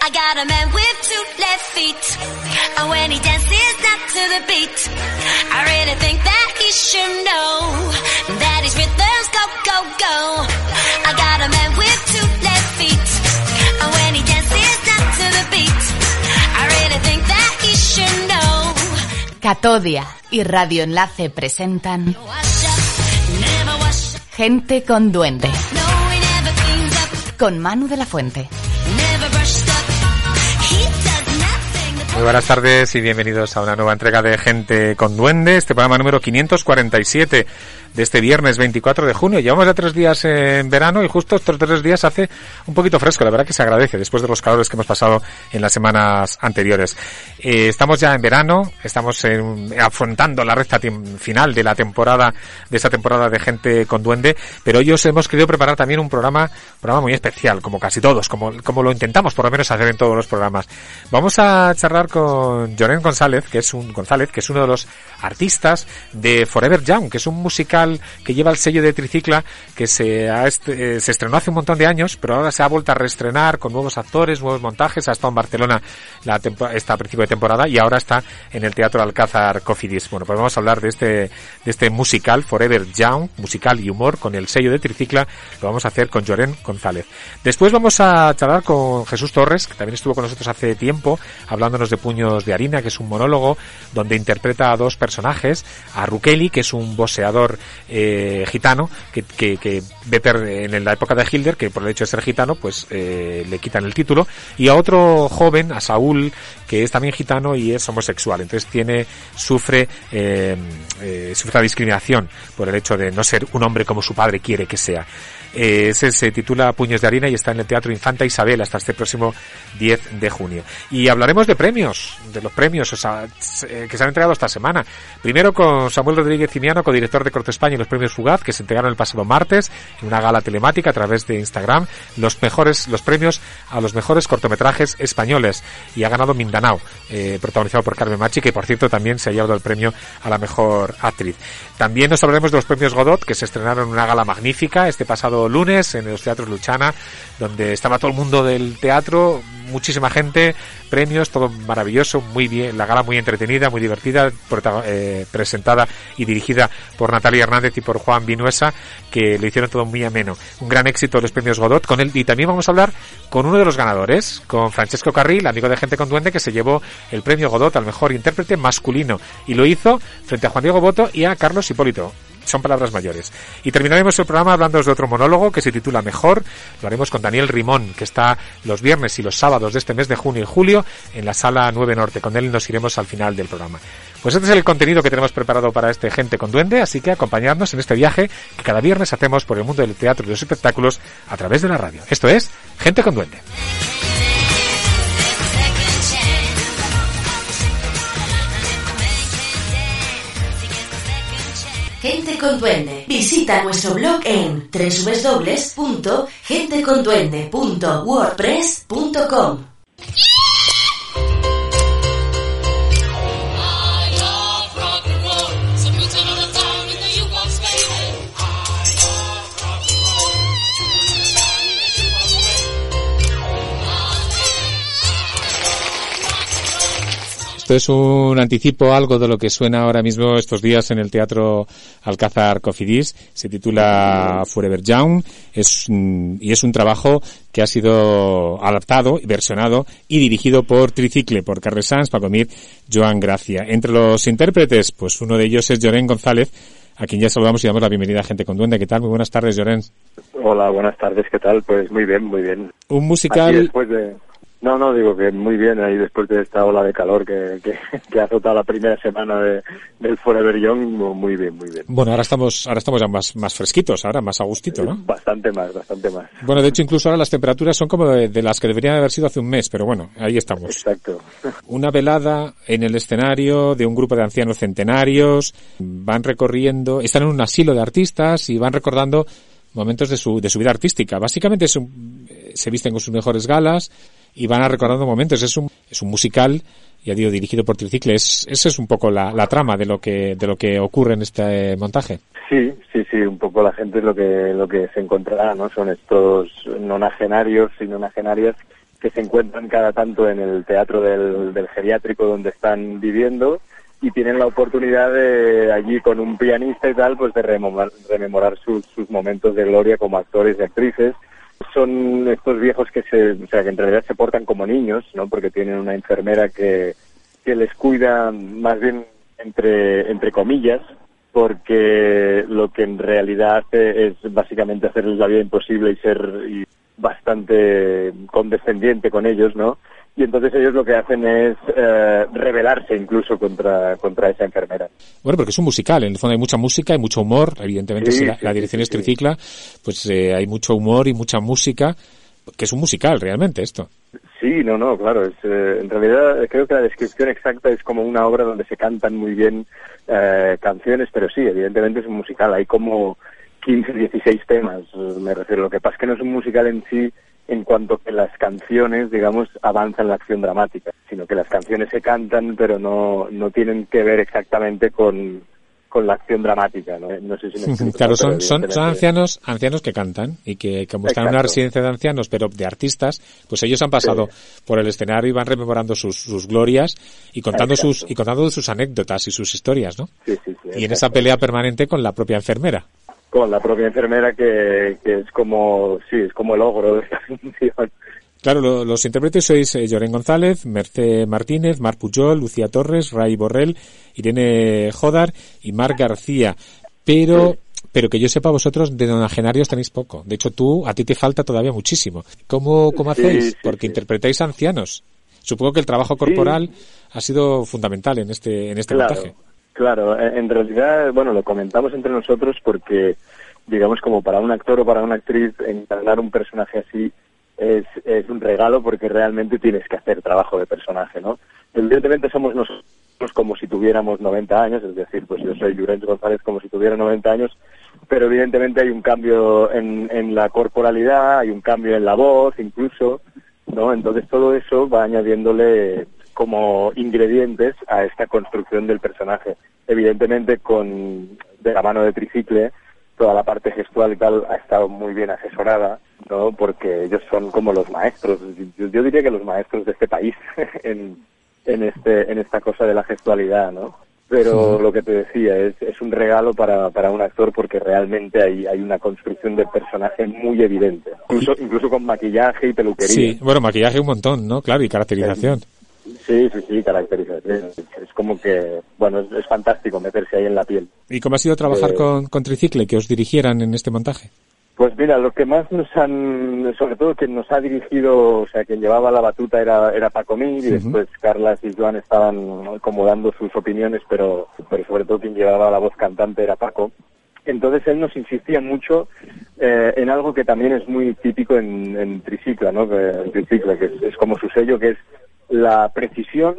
I got a man with two left feet. And when he dances not to the beat, I really think that he should know that his rhythms go, go, go. I got a man with two left feet. And when he dances not to the beat, I really think that he should know. Catodia y Radio Enlace presentan. Gente con Duende, con Manu de la Fuente. Muy buenas tardes y bienvenidos a una nueva entrega de Gente con Duende, este programa número 547 de este viernes 24 de junio. Llevamos ya tres días en verano y justo estos tres días hace un poquito fresco, la verdad que se agradece después de los calores que hemos pasado en las semanas anteriores. Eh, estamos ya en verano, estamos en- afrontando la recta final de la temporada, de esa temporada de Gente con Duende, pero hoy os hemos querido preparar también un programa, programa muy especial, como casi todos, como, como lo intentamos por lo menos hacer en todos los programas. Vamos a charlar con Joren González, que es un González, que es uno de los artistas de Forever Young, que es un musical que lleva el sello de Tricicla, que se, eh, se estrenó hace un montón de años, pero ahora se ha vuelto a reestrenar con nuevos actores, nuevos montajes, ha estado en Barcelona la principio de temporada y ahora está en el Teatro Alcázar Cofidis. Bueno, pues vamos a hablar de este, de este musical Forever Young, musical y humor con el sello de Tricicla, lo vamos a hacer con Joren González. Después vamos a charlar con Jesús Torres, que también estuvo con nosotros hace tiempo, hablándonos de Puños de Harina, que es un monólogo donde interpreta a dos personajes, a Rukeli, que es un boxeador eh, gitano, que, que, en la época de Hilder, que por el hecho de ser gitano, pues eh, le quitan el título, y a otro joven, a Saúl, que es también gitano y es homosexual. Entonces tiene, sufre, eh, eh, sufre la discriminación por el hecho de no ser un hombre como su padre quiere que sea. Eh, ese se titula Puños de Harina y está en el Teatro Infanta Isabel hasta este próximo 10 de junio. Y hablaremos de premios, de los premios o sea, eh, que se han entregado esta semana. Primero con Samuel Rodríguez Cimiano, codirector de Corte España y los premios Fugaz, que se entregaron el pasado martes en una gala telemática a través de Instagram, los mejores, los premios a los mejores cortometrajes españoles. Y ha ganado Mindanao, eh, protagonizado por Carmen Machi, que por cierto también se ha llevado el premio a la mejor actriz. También nos hablaremos de los premios Godot, que se estrenaron en una gala magnífica este pasado lunes en los teatros Luchana, donde estaba todo el mundo del teatro, muchísima gente, premios, todo maravilloso, muy bien, la gala muy entretenida, muy divertida, eh, presentada y dirigida por Natalia Hernández y por Juan Vinuesa, que lo hicieron todo muy ameno. Un gran éxito los premios Godot con él. Y también vamos a hablar con uno de los ganadores, con Francesco Carril, amigo de Gente con Duende, que se llevó el premio Godot al mejor intérprete masculino. Y lo hizo frente a Juan Diego Boto y a Carlos Hipólito son palabras mayores. Y terminaremos el programa hablando de otro monólogo que se titula Mejor. Lo haremos con Daniel Rimón, que está los viernes y los sábados de este mes de junio y julio en la sala 9 Norte. Con él nos iremos al final del programa. Pues este es el contenido que tenemos preparado para este Gente con Duende, así que acompañadnos en este viaje que cada viernes hacemos por el mundo del teatro y los espectáculos a través de la radio. Esto es Gente con Duende. Con Duende. Visita nuestro blog en www.genteconduende.wordpress.com. Esto es un anticipo, algo de lo que suena ahora mismo estos días en el Teatro Alcázar Cofidis. Se titula Forever Young es, mm, y es un trabajo que ha sido adaptado, versionado y dirigido por Tricicle, por Carles Sanz, Paco Mir, Joan Gracia. Entre los intérpretes, pues uno de ellos es Llorén González, a quien ya saludamos y damos la bienvenida a Gente con Duende. ¿Qué tal? Muy buenas tardes, Llorén. Hola, buenas tardes, ¿qué tal? Pues muy bien, muy bien. Un Aquí musical... después de... No, no, digo que muy bien ahí después de esta ola de calor que, que, que ha azotado la primera semana de, del Forever Young, muy bien, muy bien. Bueno, ahora estamos, ahora estamos ya más, más fresquitos, ahora más a gustito, ¿no? Bastante más, bastante más. Bueno, de hecho, incluso ahora las temperaturas son como de, de las que deberían haber sido hace un mes, pero bueno, ahí estamos. Exacto. Una velada en el escenario de un grupo de ancianos centenarios, van recorriendo, están en un asilo de artistas y van recordando momentos de su, de su vida artística. Básicamente es un- eh, se visten con sus mejores galas y van a recordando momentos. Es un, es un musical, ya digo, dirigido por Tricicle. Es, esa es un poco la, la trama de lo que, de lo que ocurre en este montaje. Sí, sí, sí, un poco la gente lo que lo que se encontrará, ¿no? Son estos nonagenarios y nonagenarias que se encuentran cada tanto en el teatro del, del geriátrico donde están viviendo y tienen la oportunidad de allí con un pianista y tal, pues de rememorar, rememorar sus, sus momentos de gloria como actores y actrices. Son estos viejos que se, o sea, que en realidad se portan como niños, ¿no? Porque tienen una enfermera que, que les cuida más bien entre, entre comillas, porque lo que en realidad hace es básicamente hacerles la vida imposible y ser bastante condescendiente con ellos, ¿no? Y entonces ellos lo que hacen es eh, rebelarse incluso contra, contra esa enfermera. Bueno, porque es un musical, en el fondo hay mucha música, hay mucho humor, evidentemente Sí, si la, sí, la sí, dirección sí, es tricicla, pues eh, hay mucho humor y mucha música, que es un musical realmente esto. Sí, no, no, claro. Es, eh, en realidad creo que la descripción exacta es como una obra donde se cantan muy bien eh, canciones, pero sí, evidentemente es un musical. Hay como 15, 16 temas, eh, me refiero. Lo que pasa es que no es un musical en sí en cuanto que las canciones, digamos, avanzan la acción dramática, sino que las canciones se cantan, pero no, no tienen que ver exactamente con, con la acción dramática, ¿no? No sé si me explico, Claro, son, son, son ancianos, ancianos que cantan y que como están en una residencia de ancianos, pero de artistas, pues ellos han pasado por el escenario y van rememorando sus, sus glorias y contando Exacto. sus y contando sus anécdotas y sus historias, ¿no? Sí, sí, sí, Y en esa pelea permanente con la propia enfermera. Con la propia enfermera que, que es como, sí, es como el ogro de esta función. Claro, lo- los intérpretes sois eh, Llorén González, Mercé Martínez, Mar Pujol, Lucía Torres, Ray Borrell, Irene Jodar y Mar García. Pero, pero que yo sepa, vosotros de donagenarios tenéis poco. De hecho, tú, a ti te falta todavía muchísimo. ¿Cómo, cómo Sí, hacéis? sí, Porque sí. interpretáis ancianos. Supongo que el trabajo corporal ha sido fundamental en este, en este Claro, montaje. Claro. En en realidad, bueno, lo comentamos entre nosotros porque, digamos, como para un actor o para una actriz, encarnar un personaje así es, es un regalo porque realmente tienes que hacer trabajo de personaje, ¿no? Evidentemente somos nosotros como si tuviéramos 90 años, es decir, pues yo soy Llorens González como si tuviera 90 años, pero evidentemente hay un cambio en, en la corporalidad, hay un cambio en la voz incluso, ¿no? Entonces todo eso va añadiéndole como ingredientes a esta construcción del personaje. Evidentemente con de la mano de Tricicle toda la parte gestual y tal ha estado muy bien asesorada, ¿no? Porque ellos son como los maestros, yo, yo diría que los maestros de este país en, en este en esta cosa de la gestualidad, ¿no? Pero lo que te decía es, es un regalo para, para un actor porque realmente hay, hay una construcción del personaje muy evidente, incluso, incluso con maquillaje y peluquería. Sí, bueno, maquillaje un montón, ¿no? Claro, y caracterización. Sí, sí, sí, caracterización. Es como que, bueno, es, es fantástico meterse ahí en la piel. ¿Y cómo ha sido trabajar Eh, con, con Tricicle, que os dirigieran en este montaje? Pues mira, lo que más nos han, sobre todo quien nos ha dirigido, o sea, quien llevaba la batuta era, era Paco Mir y después Carlas y Joan estaban como dando sus opiniones, pero, pero sobre todo quien llevaba la voz cantante era Paco. Entonces él nos insistía mucho eh, en algo que también es muy típico en, en Tricicla, ¿no? En Tricicla, que es, es como su sello, que es la precisión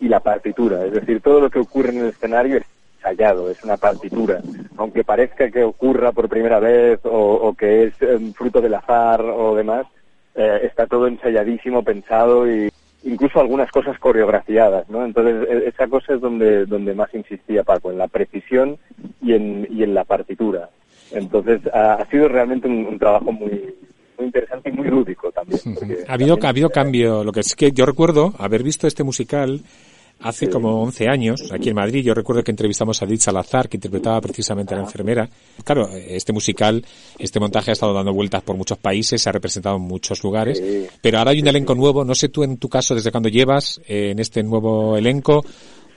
y la partitura. Es decir, todo lo que ocurre en el escenario es ensayado, es una partitura. Aunque parezca que ocurra por primera vez o, que es eh, fruto del azar o demás, eh, está todo ensayadísimo, pensado y incluso algunas cosas coreografiadas, ¿no? Entonces e- esa cosa es donde donde más insistía Paco, en la precisión y en y en la partitura. Entonces ha, ha sido realmente un trabajo muy muy interesante y muy lúdico también. Ha habido, también, ha habido cambio. Lo que es que yo recuerdo haber visto este musical hace como 11 años, aquí en Madrid. Yo recuerdo que entrevistamos a Edith Salazar, que interpretaba precisamente a la enfermera. Claro, este musical, este montaje ha estado dando vueltas por muchos países, se ha representado en muchos lugares. Sí. Pero ahora hay un elenco nuevo. No sé tú en tu caso, desde cuándo llevas eh, en este nuevo elenco,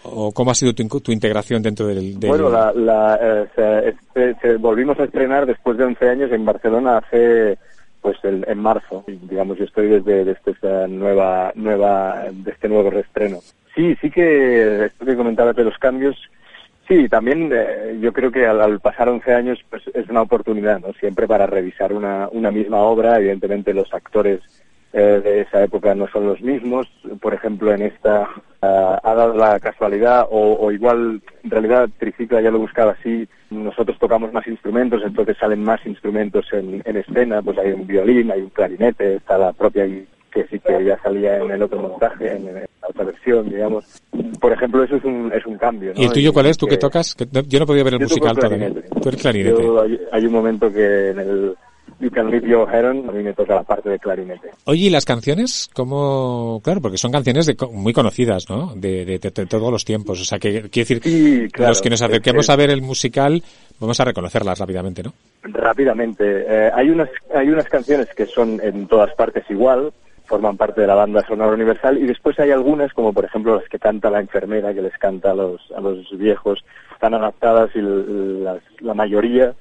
o cómo ha sido tu, tu integración dentro del... del- Bueno, la, la, eh, se- este- se- volvimos a estrenar después de 11 años en Barcelona hace pues el- en marzo. Digamos, yo estoy desde, desde esta nueva nueva de este nuevo reestreno. Sí, sí que esto que comentabas de los cambios, sí, también eh, yo creo que al, al pasar 11 años pues es una oportunidad, ¿no? Siempre para revisar una, una misma obra, evidentemente los actores eh, de esa época no son los mismos. Por ejemplo, en esta ah, ha dado la casualidad, o, o igual en realidad Tricicla ya lo buscaba así. Nosotros tocamos más instrumentos, entonces salen más instrumentos en, en escena. Pues hay un violín, hay un clarinete, está la propia que sí que ya salía en el otro montaje, en, la otra versión, digamos. Por ejemplo, eso es un, es un cambio. ¿no? ¿Y el tuyo cuál es? ¿Tú que que tocas? Que no- yo no podía ver el musical todavía. Tú eres clarinete. Yo, hay, hay un momento que en el, You Can Leave Your Head On, a mí me toca la parte de clarinete. Oye, ¿y las canciones? ¿Cómo? Claro, porque son canciones de, muy conocidas, ¿no? De, de- de- de todos los tiempos. O sea, que quiere decir, Sí, claro. los que nos acerquemos Es- a ver el musical, vamos a reconocerlas rápidamente, ¿no? Rápidamente, eh, hay unas hay unas canciones que son en todas partes igual, forman parte de la banda sonora universal y después hay algunas como por ejemplo las que canta la enfermera que les canta a los a los viejos están adaptadas y l- las- la mayoría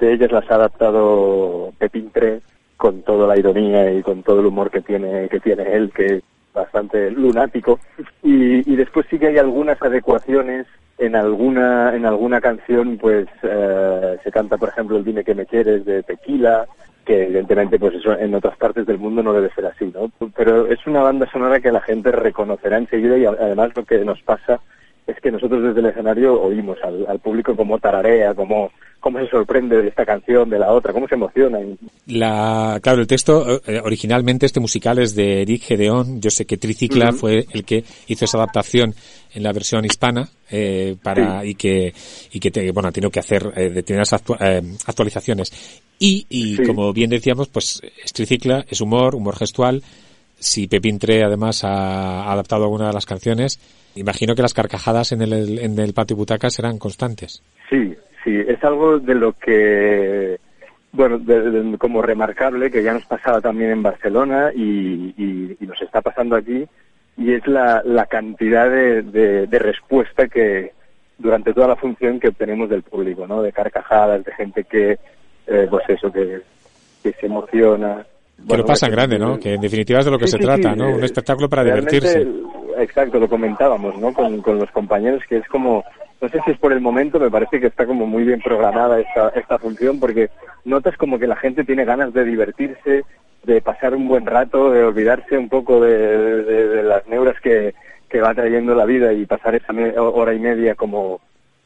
de ellas las ha adaptado Pepín Tre con toda la ironía y con todo el humor que tiene que tiene él que es bastante lunático. Y, y después sí que hay algunas adecuaciones. En alguna en alguna canción pues eh, se canta por ejemplo el dime que me quieres de Tequila que evidentemente pues eso en otras partes del mundo no debe ser así no pero es una banda sonora que la gente reconocerá enseguida y además lo que nos pasa es que nosotros desde el escenario oímos al, al público como tararea como cómo se sorprende de esta canción de la otra cómo se emociona La, claro, el texto, eh, originalmente este musical es de Eric Gedeón. Yo sé que Tricicla Ujú. fue el que hizo esa adaptación en la versión hispana, eh, para, y que, y que, te- bueno, ha tenido que hacer eh, determinadas actua- eh, actualizaciones. Y, y Sí. como bien decíamos, pues es Tricicla, es humor, humor gestual. Si Pepín Tre además ha adaptado alguna de las canciones, imagino que las carcajadas en el, en el patio butaca serán constantes. Sí, sí, es algo de lo que, bueno, de- de- como remarcable, que ya nos pasaba también en Barcelona y, y- y nos está pasando aquí, y es la, la cantidad de, de- de respuesta que durante toda la función que obtenemos del público, ¿no? De carcajadas, de gente que, eh, pues eso, que, que se emociona. Que Bueno, lo que- grande, ¿no? Que en definitiva es de lo que Sí, se sí, trata, sí, ¿no? eh, Un espectáculo para divertirse. Exacto, lo comentábamos, ¿no? Con, con los compañeros, que es como, no sé si es por el momento, me parece que está como muy bien programada esta, esta función, porque notas como que la gente tiene ganas de divertirse, de pasar un buen rato, de olvidarse un poco de, de- las neuras que, que va trayendo la vida y pasar esa hora y media como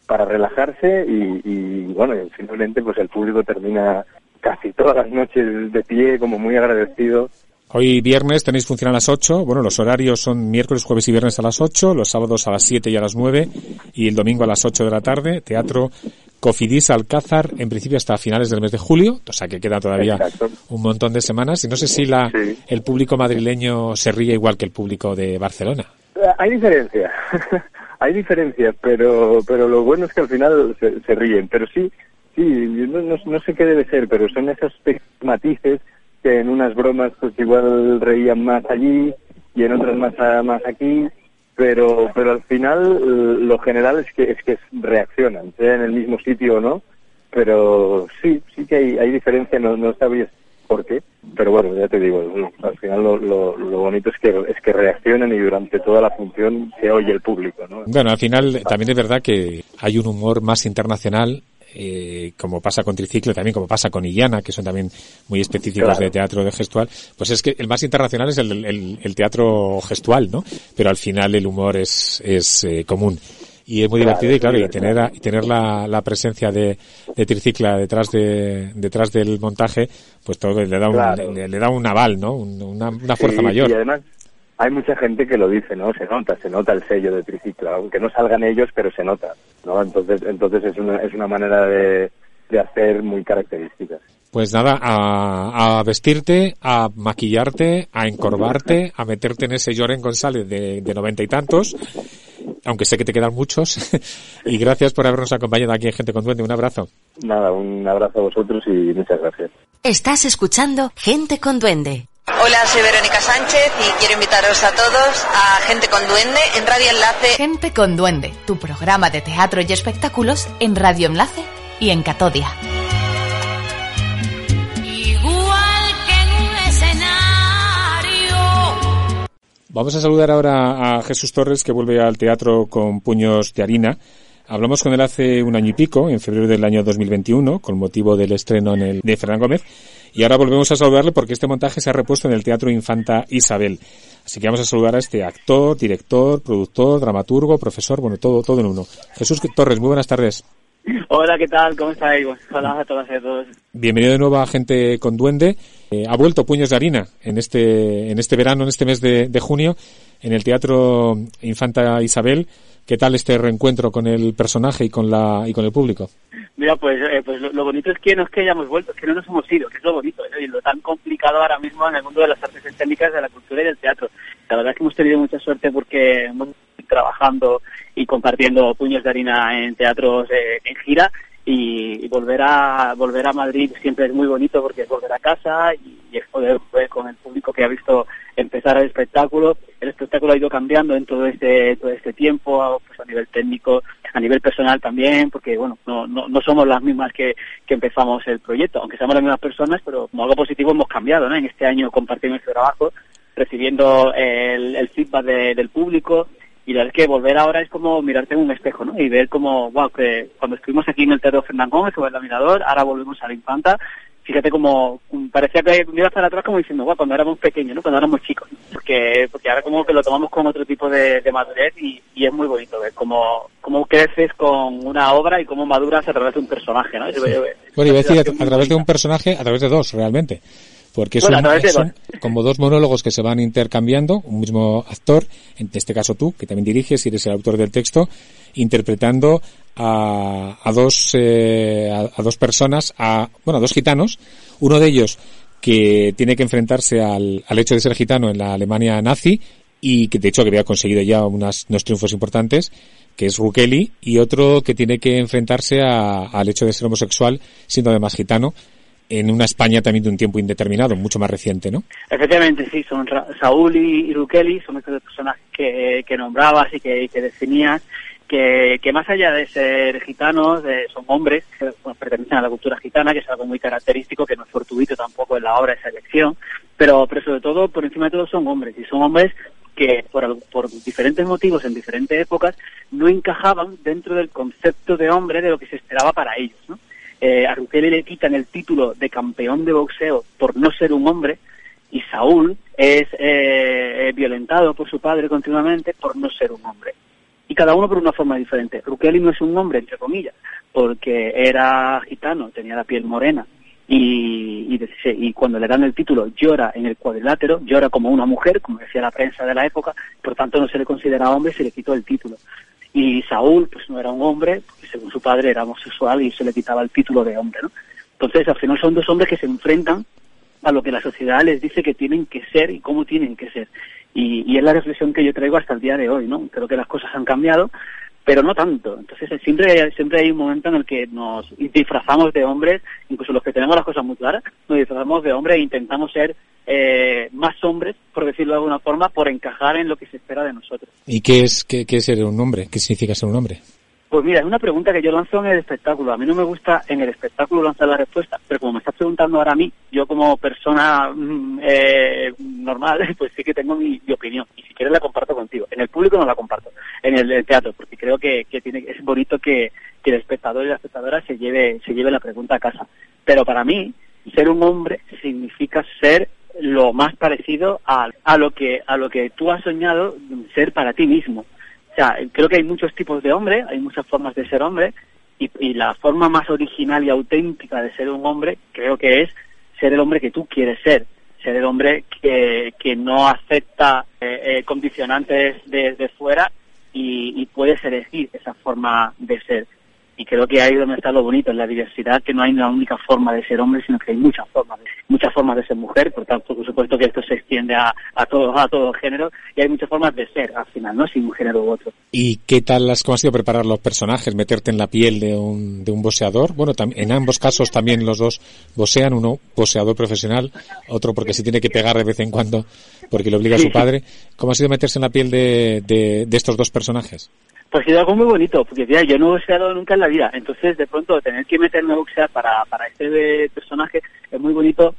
para relajarse y, y, bueno, finalmente pues el público termina casi todas las noches de pie, como muy agradecido Hoy viernes tenéis función a las 8. Bueno, los horarios son miércoles, jueves y viernes a las 8, los sábados a las 7 y a las 9 y el domingo a las 8 de la tarde. Teatro Cofidis Alcázar, en principio hasta finales del mes de julio, o sea que queda todavía Exacto. un montón de semanas. Y no sé si la, Sí. el público madrileño se ríe igual que el público de Barcelona. Eh, Hay diferencia, hay diferencia, pero pero lo bueno es que al final se, se ríen. Pero sí, sí, no, no, no sé qué debe ser, pero son esos matices que en unas bromas pues igual reían más allí y en otras más más aquí. Pero pero al final lo general es que es que reaccionan, sea en el mismo sitio o no. Pero sí, sí que hay, hay diferencia, no, no sabía por qué, pero bueno, ya te digo, al final lo, lo, lo bonito es que es que reaccionan y durante toda la función se oye el público, ¿no? Bueno, al final también es verdad que hay un humor más internacional, eh, como pasa con Triciclo, también como pasa con Illana, que son también muy específicos Claro. de teatro de gestual. Pues es que el más internacional es el, el- el teatro gestual, ¿no? Pero al final el humor es, es eh, común. Y es muy Claro, divertido y claro, y tener, a- y tener la, la presencia de, de Tricicla detrás de, detrás del montaje, pues todo le da un, Claro. le, le da un aval, ¿no? Un- Una, una fuerza Sí, mayor. Y además hay mucha gente que lo dice, ¿no? Se nota, se nota el sello de triciclo, aunque no salgan ellos, pero se nota, ¿no? Entonces, entonces es una, es una manera de, de hacer muy característica. Pues nada, a, a vestirte, a maquillarte, a encorvarte, a meterte en ese Lloren González de, de noventa y tantos, aunque sé que te quedan muchos. y gracias por habernos acompañado aquí en Gente con Duende. Un abrazo. Nada, un abrazo a vosotros y muchas gracias. Estás escuchando Gente con Duende. Hola, soy Verónica Sánchez y quiero invitaros a todos a Gente con Duende en Radio Enlace. Gente con Duende, tu programa de teatro y espectáculos en Radio Enlace y en Catodia. Igual que en un escenario. Vamos a saludar ahora a Jesús Torres, que vuelve al teatro con puños de harina. Hablamos con él hace un año y pico, en febrero del año 2021, con motivo del estreno en el, de Fernán Gómez. Y ahora volvemos a saludarle porque este montaje se ha repuesto en el Teatro Infanta Isabel. Así que vamos a saludar a este actor, director, productor, dramaturgo, profesor, bueno, todo, todo en uno. Jesús Torres, muy buenas tardes. Hola, ¿qué tal? ¿Cómo estáis? Hola a todas y a todos. Bienvenido de nuevo a Gente con Duende. Eh, ha vuelto Puños de Harina en este, en este verano, en este mes de, de junio, en el Teatro Infanta Isabel, ¿Qué tal este reencuentro con el personaje y con la y con el público? Mira, pues, eh, pues lo, bonito es que no es que hayamos vuelto, es que no nos hemos ido, que es lo bonito, ¿eh? y lo tan complicado ahora mismo en el mundo de las artes escénicas, de la cultura y del teatro. La verdad es que hemos tenido mucha suerte porque hemos trabajando y compartiendo puños de harina en teatros eh, en gira y, volver a volver a Madrid siempre es muy bonito porque es volver a casa y, es poder ver con el público que ha visto empezar el espectáculo. El espectáculo ha ido cambiando en todo este todo este tiempo, pues a nivel técnico, a nivel personal también, porque bueno, no, no, no somos las mismas que, que empezamos el proyecto, aunque seamos las mismas personas, pero como algo positivo hemos cambiado, ¿no? En este año compartimos este trabajo, recibiendo el, feedback de, del público, y la verdad es que volver ahora es como mirarte en un espejo, ¿no? Y ver como, wow, que cuando estuvimos aquí en el Teatro Fernán Gómez o el Laminador, ahora volvemos a la Infanta, fíjate como, parecía que miras para atrás como diciendo, wow, cuando éramos pequeños, ¿no? Cuando éramos chicos, ¿no? Porque, porque ahora como que lo tomamos con otro tipo de, de madurez y, y, es muy bonito ver cómo, cómo creces con una obra y cómo maduras a través de un personaje, ¿no? Sí. Bueno, iba a decir, a, a través de un personaje, a través de dos, realmente porque bueno, son, como dos monólogos que se van intercambiando, un mismo actor, en este caso tú, que también diriges y eres el autor del texto, interpretando a, a dos eh, a, a, dos personas, a bueno, a dos gitanos, uno de ellos que tiene que enfrentarse al, al hecho de ser gitano en la Alemania nazi y que de hecho que había conseguido ya unas, unos triunfos importantes, que es Rukeli, y otro que tiene que enfrentarse a, al hecho de ser homosexual siendo además gitano, en una España también de un tiempo indeterminado, mucho más reciente, ¿no? Efectivamente, sí, son Ra Saúl y, Rukeli, son estos personajes que, que nombrabas y que, que definías, que, que más allá de ser gitanos, de, son hombres que pertenecen a la cultura gitana, que es algo muy característico, que no es fortuito tampoco en la obra esa elección, pero, pero sobre todo, por encima de todo, son hombres, y son hombres que por, por diferentes motivos en diferentes épocas no encajaban dentro del concepto de hombre de lo que se esperaba para ellos, ¿no? Eh, a le quitan el título de campeón de boxeo por no ser un hombre y Saúl es eh, violentado por su padre continuamente por no ser un hombre. Y cada uno por una forma diferente. Rukeli no es un hombre, entre comillas, porque era gitano, tenía la piel morena. Y, y, y, cuando le dan el título llora en el cuadrilátero, llora como una mujer, como decía la prensa de la época, por tanto no se le considera hombre y se le quitó el título y Saúl pues no era un hombre, porque según su padre era homosexual y se le quitaba el título de hombre, ¿no? Entonces al final son dos hombres que se enfrentan a lo que la sociedad les dice que tienen que ser y cómo tienen que ser. Y, y es la reflexión que yo traigo hasta el día de hoy, ¿no? Creo que las cosas han cambiado, pero no tanto. Entonces siempre, siempre hay un momento en el que nos disfrazamos de hombres, incluso los que tenemos las cosas muy claras, nos disfrazamos de hombres e intentamos ser eh, más hombres, por decirlo de alguna forma, por encajar en lo que se espera de nosotros. ¿Y qué es, qué, qué es ser un hombre? ¿Qué significa ser un hombre? Pues mira, es una pregunta que yo lanzo en el espectáculo. A mí no me gusta en el espectáculo lanzar la respuesta, pero como me estás preguntando ahora a mí, yo como persona eh, normal, pues sí que tengo mi, opinión. Y si quieres la comparto contigo. En el público no la comparto, en el, el teatro, porque creo que, que tiene, es bonito que, que el espectador y la espectadora se lleve, se lleve la pregunta a casa. Pero para mí, ser un hombre significa ser lo más parecido a, a lo que a lo que tú has soñado ser para ti mismo. O sea, creo que hay muchos tipos de hombre, hay muchas formas de ser hombre, y, la forma más original y auténtica de ser un hombre creo que es ser el hombre que tú quieres ser, ser el hombre que, que no acepta eh, eh, condicionantes de fuera y, y puedes elegir esa forma de ser. Y creo que ahí donde está lo bonito, en la diversidad, que no hay una única forma de ser hombre, sino que hay muchas formas, muchas formas de ser mujer, por tanto, por supuesto que esto se extiende a, a todo, a todo género, y hay muchas formas de ser, al final, ¿no? Sin un género u otro. ¿Y qué tal has, cómo ha sido preparar los personajes, meterte en la piel de un, de un boxeador? Bueno, en ambos casos también los dos boxean, uno boxeador profesional, otro porque se tiene que pegar de vez en cuando, porque le obliga a su padre. ¿Cómo ha sido meterse en la piel de, de, de estos dos personajes? Pues ha sido algo muy bonito, porque tía, yo no he boxeado nunca en la vida, entonces de pronto tener que meterme a boxear para, para este personaje es muy bonito.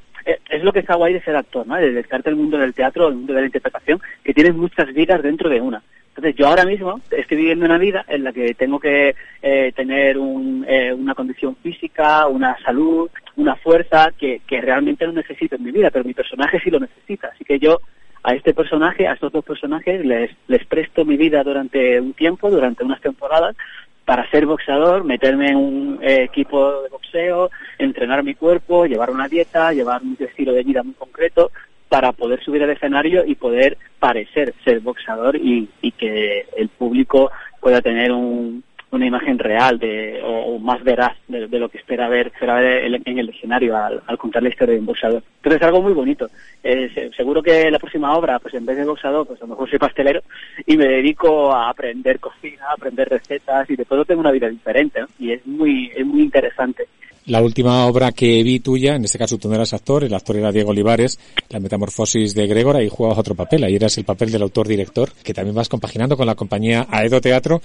Es lo que está guay de ser actor, ¿no? De dedicarte al mundo del teatro, al mundo de la interpretación, que tienes muchas vidas dentro de una. Entonces yo ahora mismo estoy viviendo una vida en la que tengo que eh, tener un, eh, una condición física, una salud, una fuerza que, que realmente no necesito en mi vida, pero mi personaje sí lo necesita. Así que yo a este personaje, a estos dos personajes, les, les presto mi vida durante un tiempo, durante unas temporadas, para ser boxeador, meterme en un equipo de boxeo, entrenar mi cuerpo, llevar una dieta, llevar un estilo de vida muy concreto, para poder subir al escenario y poder parecer ser boxeador y, y que el público pueda tener un, una imagen real de, o, más veraz de, lo que espera ver, espera ver en el escenario al, contar la historia de un boxeador. Entonces es algo muy bonito. Eh, seguro que la próxima obra, pues en vez de boxeador, pues a lo mejor soy pastelero y me dedico a aprender cocina, a aprender recetas y de todo tengo una vida diferente y es muy, es muy interesante. La última obra que vi tuya, en este caso tú no eras actor, el actor era Diego Olivares, La Metamorfosis de Gregor, ahí jugabas otro papel, ahí eras el papel del autor-director, que también vas compaginando con la compañía Aedo Teatro,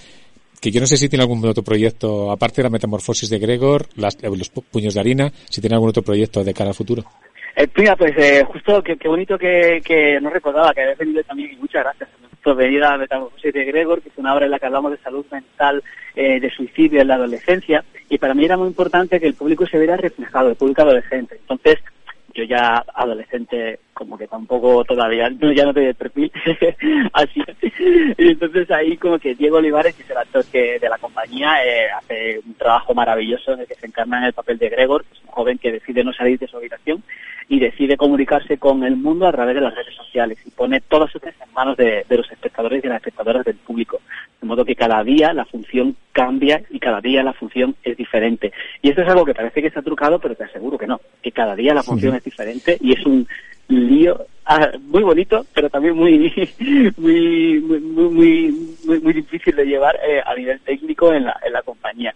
que yo no sé si tiene algún otro proyecto, aparte de la metamorfosis de Gregor, las, los puños de harina, si tiene algún otro proyecto de cara al futuro. Eh, mira, pues eh, justo qué bonito que, que no recordaba, que habías venido también, y muchas gracias por venir a metamorfosis de Gregor, que es una obra en la que hablamos de salud mental, eh, de suicidio en la adolescencia, y para mí era muy importante que el público se viera reflejado, el público adolescente. Entonces, yo ya adolescente como que tampoco todavía ya no el perfil así. Y entonces ahí como que Diego Olivares que es el actor que de la compañía eh, hace un trabajo maravilloso en el que se encarna en el papel de Gregor que es un joven que decide no salir de su habitación y decide comunicarse con el mundo a través de las redes sociales y pone todas sus en manos de, los espectadores y de las espectadoras del público. De modo que cada día la función cambia y cada día la función es diferente. Y esto es algo que parece que está trucado, pero te aseguro que no, que cada día la función es diferente y es un lío ah, muy bonito, pero también muy muy muy muy, muy, difícil de llevar eh, a nivel técnico en la, en la compañía.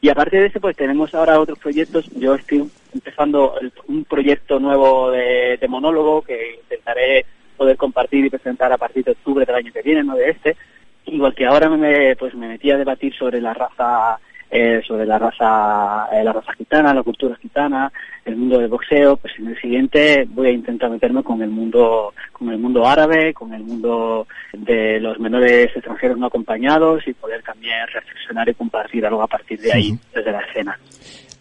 Y aparte de eso, pues tenemos ahora otros proyectos. Yo estoy empezando un proyecto nuevo de, monólogo que intentaré poder compartir y presentar a partir de octubre del año que viene, no de este. Igual que ahora me, pues me metí a debatir sobre la raza eh, sobre la raza eh, la raza gitana, la cultura gitana, el mundo del boxeo, pues en el siguiente voy a intentar meterme con el mundo con el mundo árabe, con el mundo de los menores extranjeros no acompañados y poder también reflexionar y compartir algo a partir de ahí, desde la escena.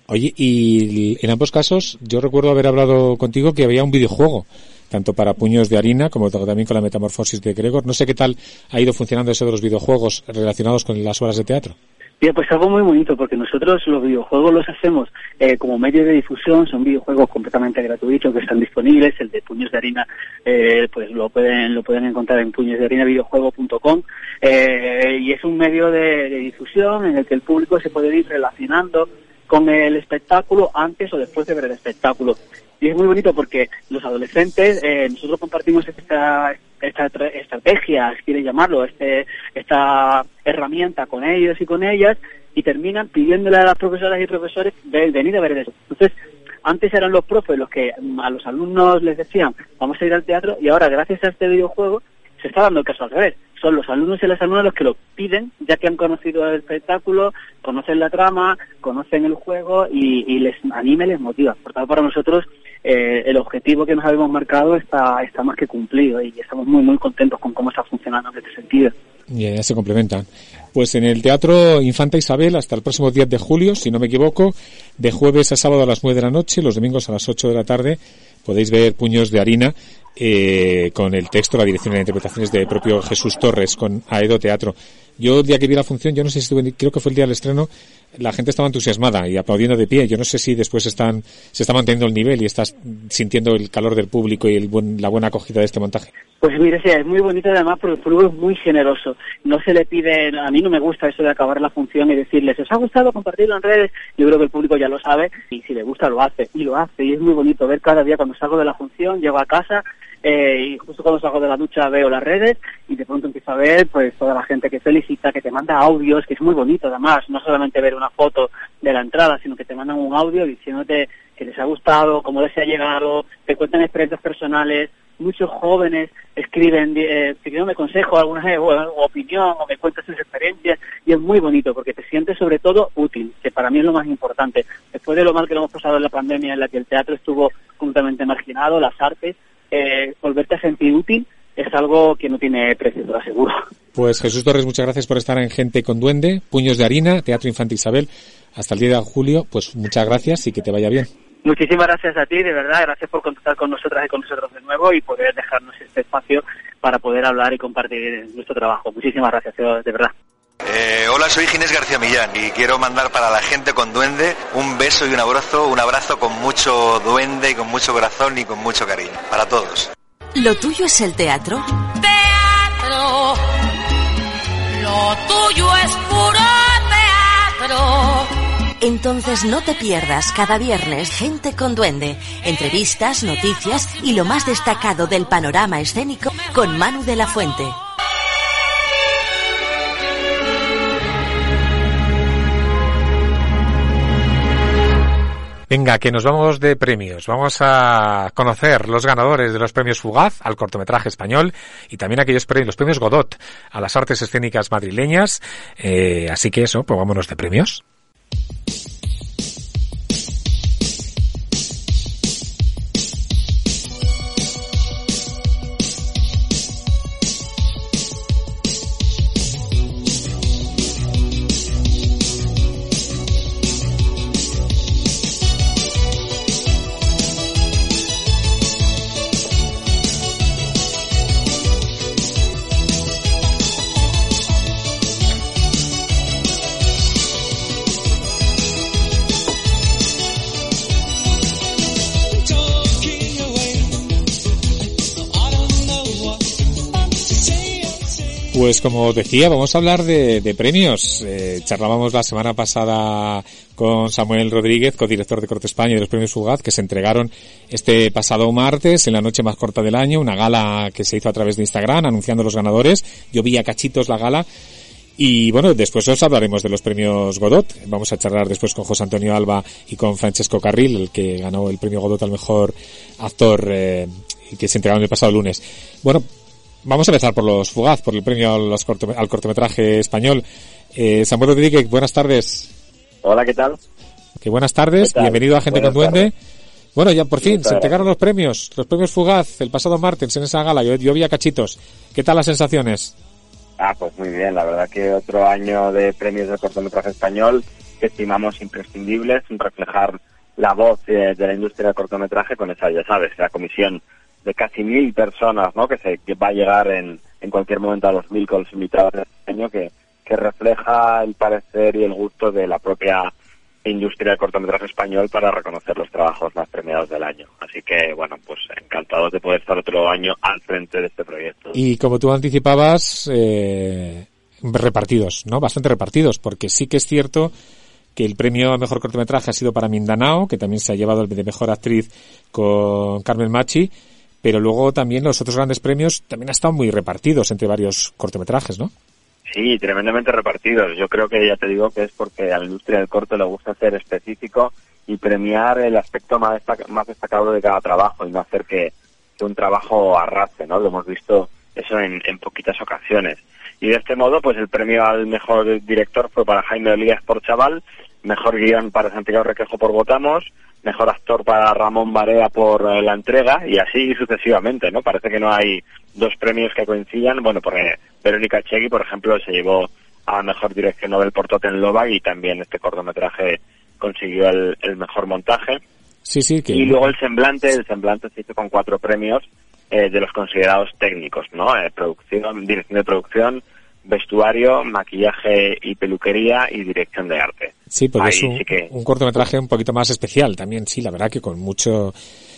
Oye, y en ambos casos yo recuerdo haber hablado contigo que había un videojuego tanto para puños de harina como también con la metamorfosis de Gregor. No sé qué tal ha ido funcionando eso de los videojuegos relacionados con las obras de teatro. Bien, pues algo muy bonito, porque nosotros los videojuegos los hacemos eh, como medio de difusión, son videojuegos completamente gratuitos que están disponibles, el de Puños de Harina, eh, pues lo pueden lo pueden encontrar en puñosdeharinavideojuego.com, eh, y es un medio de, difusión en el que el público se puede ir relacionando con el espectáculo antes o después de ver el espectáculo. Y es muy bonito porque los adolescentes, eh, nosotros compartimos esta, esta estrategia, si quieren llamarlo, este, esta herramienta con ellos y con ellas, y terminan pidiéndole a las profesoras y profesores de venir a ver eso. Entonces, antes eran los profes los que a los alumnos les decían, vamos a ir al teatro, y ahora gracias a este videojuego se está dando el caso al revés. Son los alumnos y las alumnas los que lo piden, ya que han conocido el espectáculo, conocen la trama, conocen el juego y, les anima y les motiva. Por tanto, para nosotros eh, el objetivo que nos habíamos marcado está, está más que cumplido y estamos muy, muy contentos con cómo está funcionando en este sentido. Ya, se complementan. Pues en el Teatro Infanta Isabel hasta el próximo 10 de julio, si no me equivoco, de jueves a sábado a las 9 de la noche, los domingos a las 8 de la tarde, podéis ver Puños de Harina eh, con el texto, la dirección y las interpretaciones de propio Jesús Torres con Aedo Teatro. Yo el día que vi la función, yo no sé si estuve, creo que fue el día del estreno, la gente estaba entusiasmada y aplaudiendo de pie. Yo no sé si después están, se está manteniendo el nivel y estás sintiendo el calor del público y el la buena acogida de este montaje. Pues mire, sí, es muy bonito además porque el público es muy generoso. No se le pide, a mí no me gusta eso de acabar la función y decirles, ¿os ha gustado compartirlo en redes? Yo creo que el público ya lo sabe y si le gusta lo hace. Y lo hace. Y es muy bonito ver cada día cuando salgo de la función, llego a casa eh, y justo cuando salgo de la ducha veo las redes y de pronto empiezo a ver pues toda la gente que felicita, que te manda audios, que es muy bonito además, no solamente ver una foto de la entrada, sino que te mandan un audio diciéndote que les ha gustado, cómo les ha llegado, te cuentan experiencias personales, muchos jóvenes escriben eh, pidiéndome consejo, alguna o, opinión, o me cuentan sus experiencias, y es muy bonito porque te sientes sobre todo útil, que para mí es lo más importante. Después de lo mal que lo hemos pasado en la pandemia, en la que el teatro estuvo completamente marginado, las artes, eh, volverte a sentir útil es algo que no tiene precio, te lo aseguro. Pues Jesús Torres, muchas gracias por estar en Gente con Duende, Puños de Harina, Teatro Infantil Isabel. Hasta el día de julio, pues muchas gracias y que te vaya bien. Muchísimas gracias a ti, de verdad, gracias por contactar con nosotras y con nosotros de nuevo y poder dejarnos este espacio para poder hablar y compartir nuestro trabajo. Muchísimas gracias, de verdad. Eh, hola, soy Ginés García Millán y quiero mandar para la gente con duende un beso y un abrazo, un abrazo con mucho duende y con mucho corazón y con mucho cariño. Para todos. ¿Lo tuyo es el teatro? Teatro. Lo tuyo es puro teatro. Entonces no te pierdas cada viernes Gente con Duende, entrevistas, noticias y lo más destacado del panorama escénico con Manu de la Fuente. Venga, que nos vamos de premios. Vamos a conocer los ganadores de los premios Fugaz al cortometraje español y también aquellos premios, los premios Godot a las artes escénicas madrileñas. Eh, así que eso, pues vámonos de premios. Pues como decía, vamos a hablar de, premios. Eh, charlábamos la semana pasada con Samuel Rodríguez, codirector de Corte España y de los premios Fugaz, que se entregaron este pasado martes, en la noche más corta del año, una gala que se hizo a través de Instagram, anunciando los ganadores. Yo vi a cachitos la gala. Y bueno, después os hablaremos de los premios Godot. Vamos a charlar después con José Antonio Alba y con Francesco Carril, el que ganó el premio Godot al mejor actor eh, que se entregaron el pasado lunes. Bueno, Vamos a empezar por los Fugaz, por el premio al, cortometraje español. Eh, Samuel Rodríguez, buenas tardes. Hola, ¿qué tal? Que buenas tardes, bienvenido a Gente con Duende. Bueno, ya por fin, se entregaron los premios, los premios Fugaz, el pasado martes en esa gala, yo, yo vi a cachitos. ¿Qué tal las sensaciones? Ah, pues muy bien, la verdad que otro año de premios de cortometraje español que estimamos imprescindibles, reflejar la voz de, de la industria del cortometraje con esa, ya sabes, la comisión de casi mil personas, ¿no? Que se va a llegar en, en cualquier momento a los mil con los este año, que, que refleja el parecer y el gusto de la propia industria del cortometraje español para reconocer los trabajos más premiados del año. Así que, bueno, pues encantados de poder estar otro año al frente de este proyecto. Y como tú anticipabas, eh, repartidos, ¿no? Bastante repartidos, porque sí que es cierto que el premio a mejor cortometraje ha sido para Mindanao, que también se ha llevado el de mejor actriz con Carmen Machi, pero luego también los otros grandes premios también han estado muy repartidos entre varios cortometrajes, ¿no? Sí, tremendamente repartidos. Yo creo que ya te digo que es porque a la industria del corto le gusta ser específico y premiar el aspecto más, más destacado de cada trabajo y no hacer que, un trabajo arrastre, ¿no? Lo hemos visto eso en, en, poquitas ocasiones. Y de este modo, pues el premio al mejor director fue para Jaime Olías por Chaval, mejor guion para Santiago Requejo por Votamos, mejor actor para Ramón Barea por eh, la entrega y así sucesivamente, ¿no? Parece que no hay dos premios que coincidan. Bueno, porque Verónica Chegui, por ejemplo, se llevó a mejor dirección Nobel por Loba y también este cortometraje consiguió el, mejor montaje. Sí, sí, Y luego el semblante, el semblante se hizo con cuatro premios eh, de los considerados técnicos, ¿no? Eh, producción, dirección de producción, vestuario, maquillaje y peluquería y dirección de arte. Sí, porque es un, cortometraje un poquito más especial también, sí, la verdad que con mucho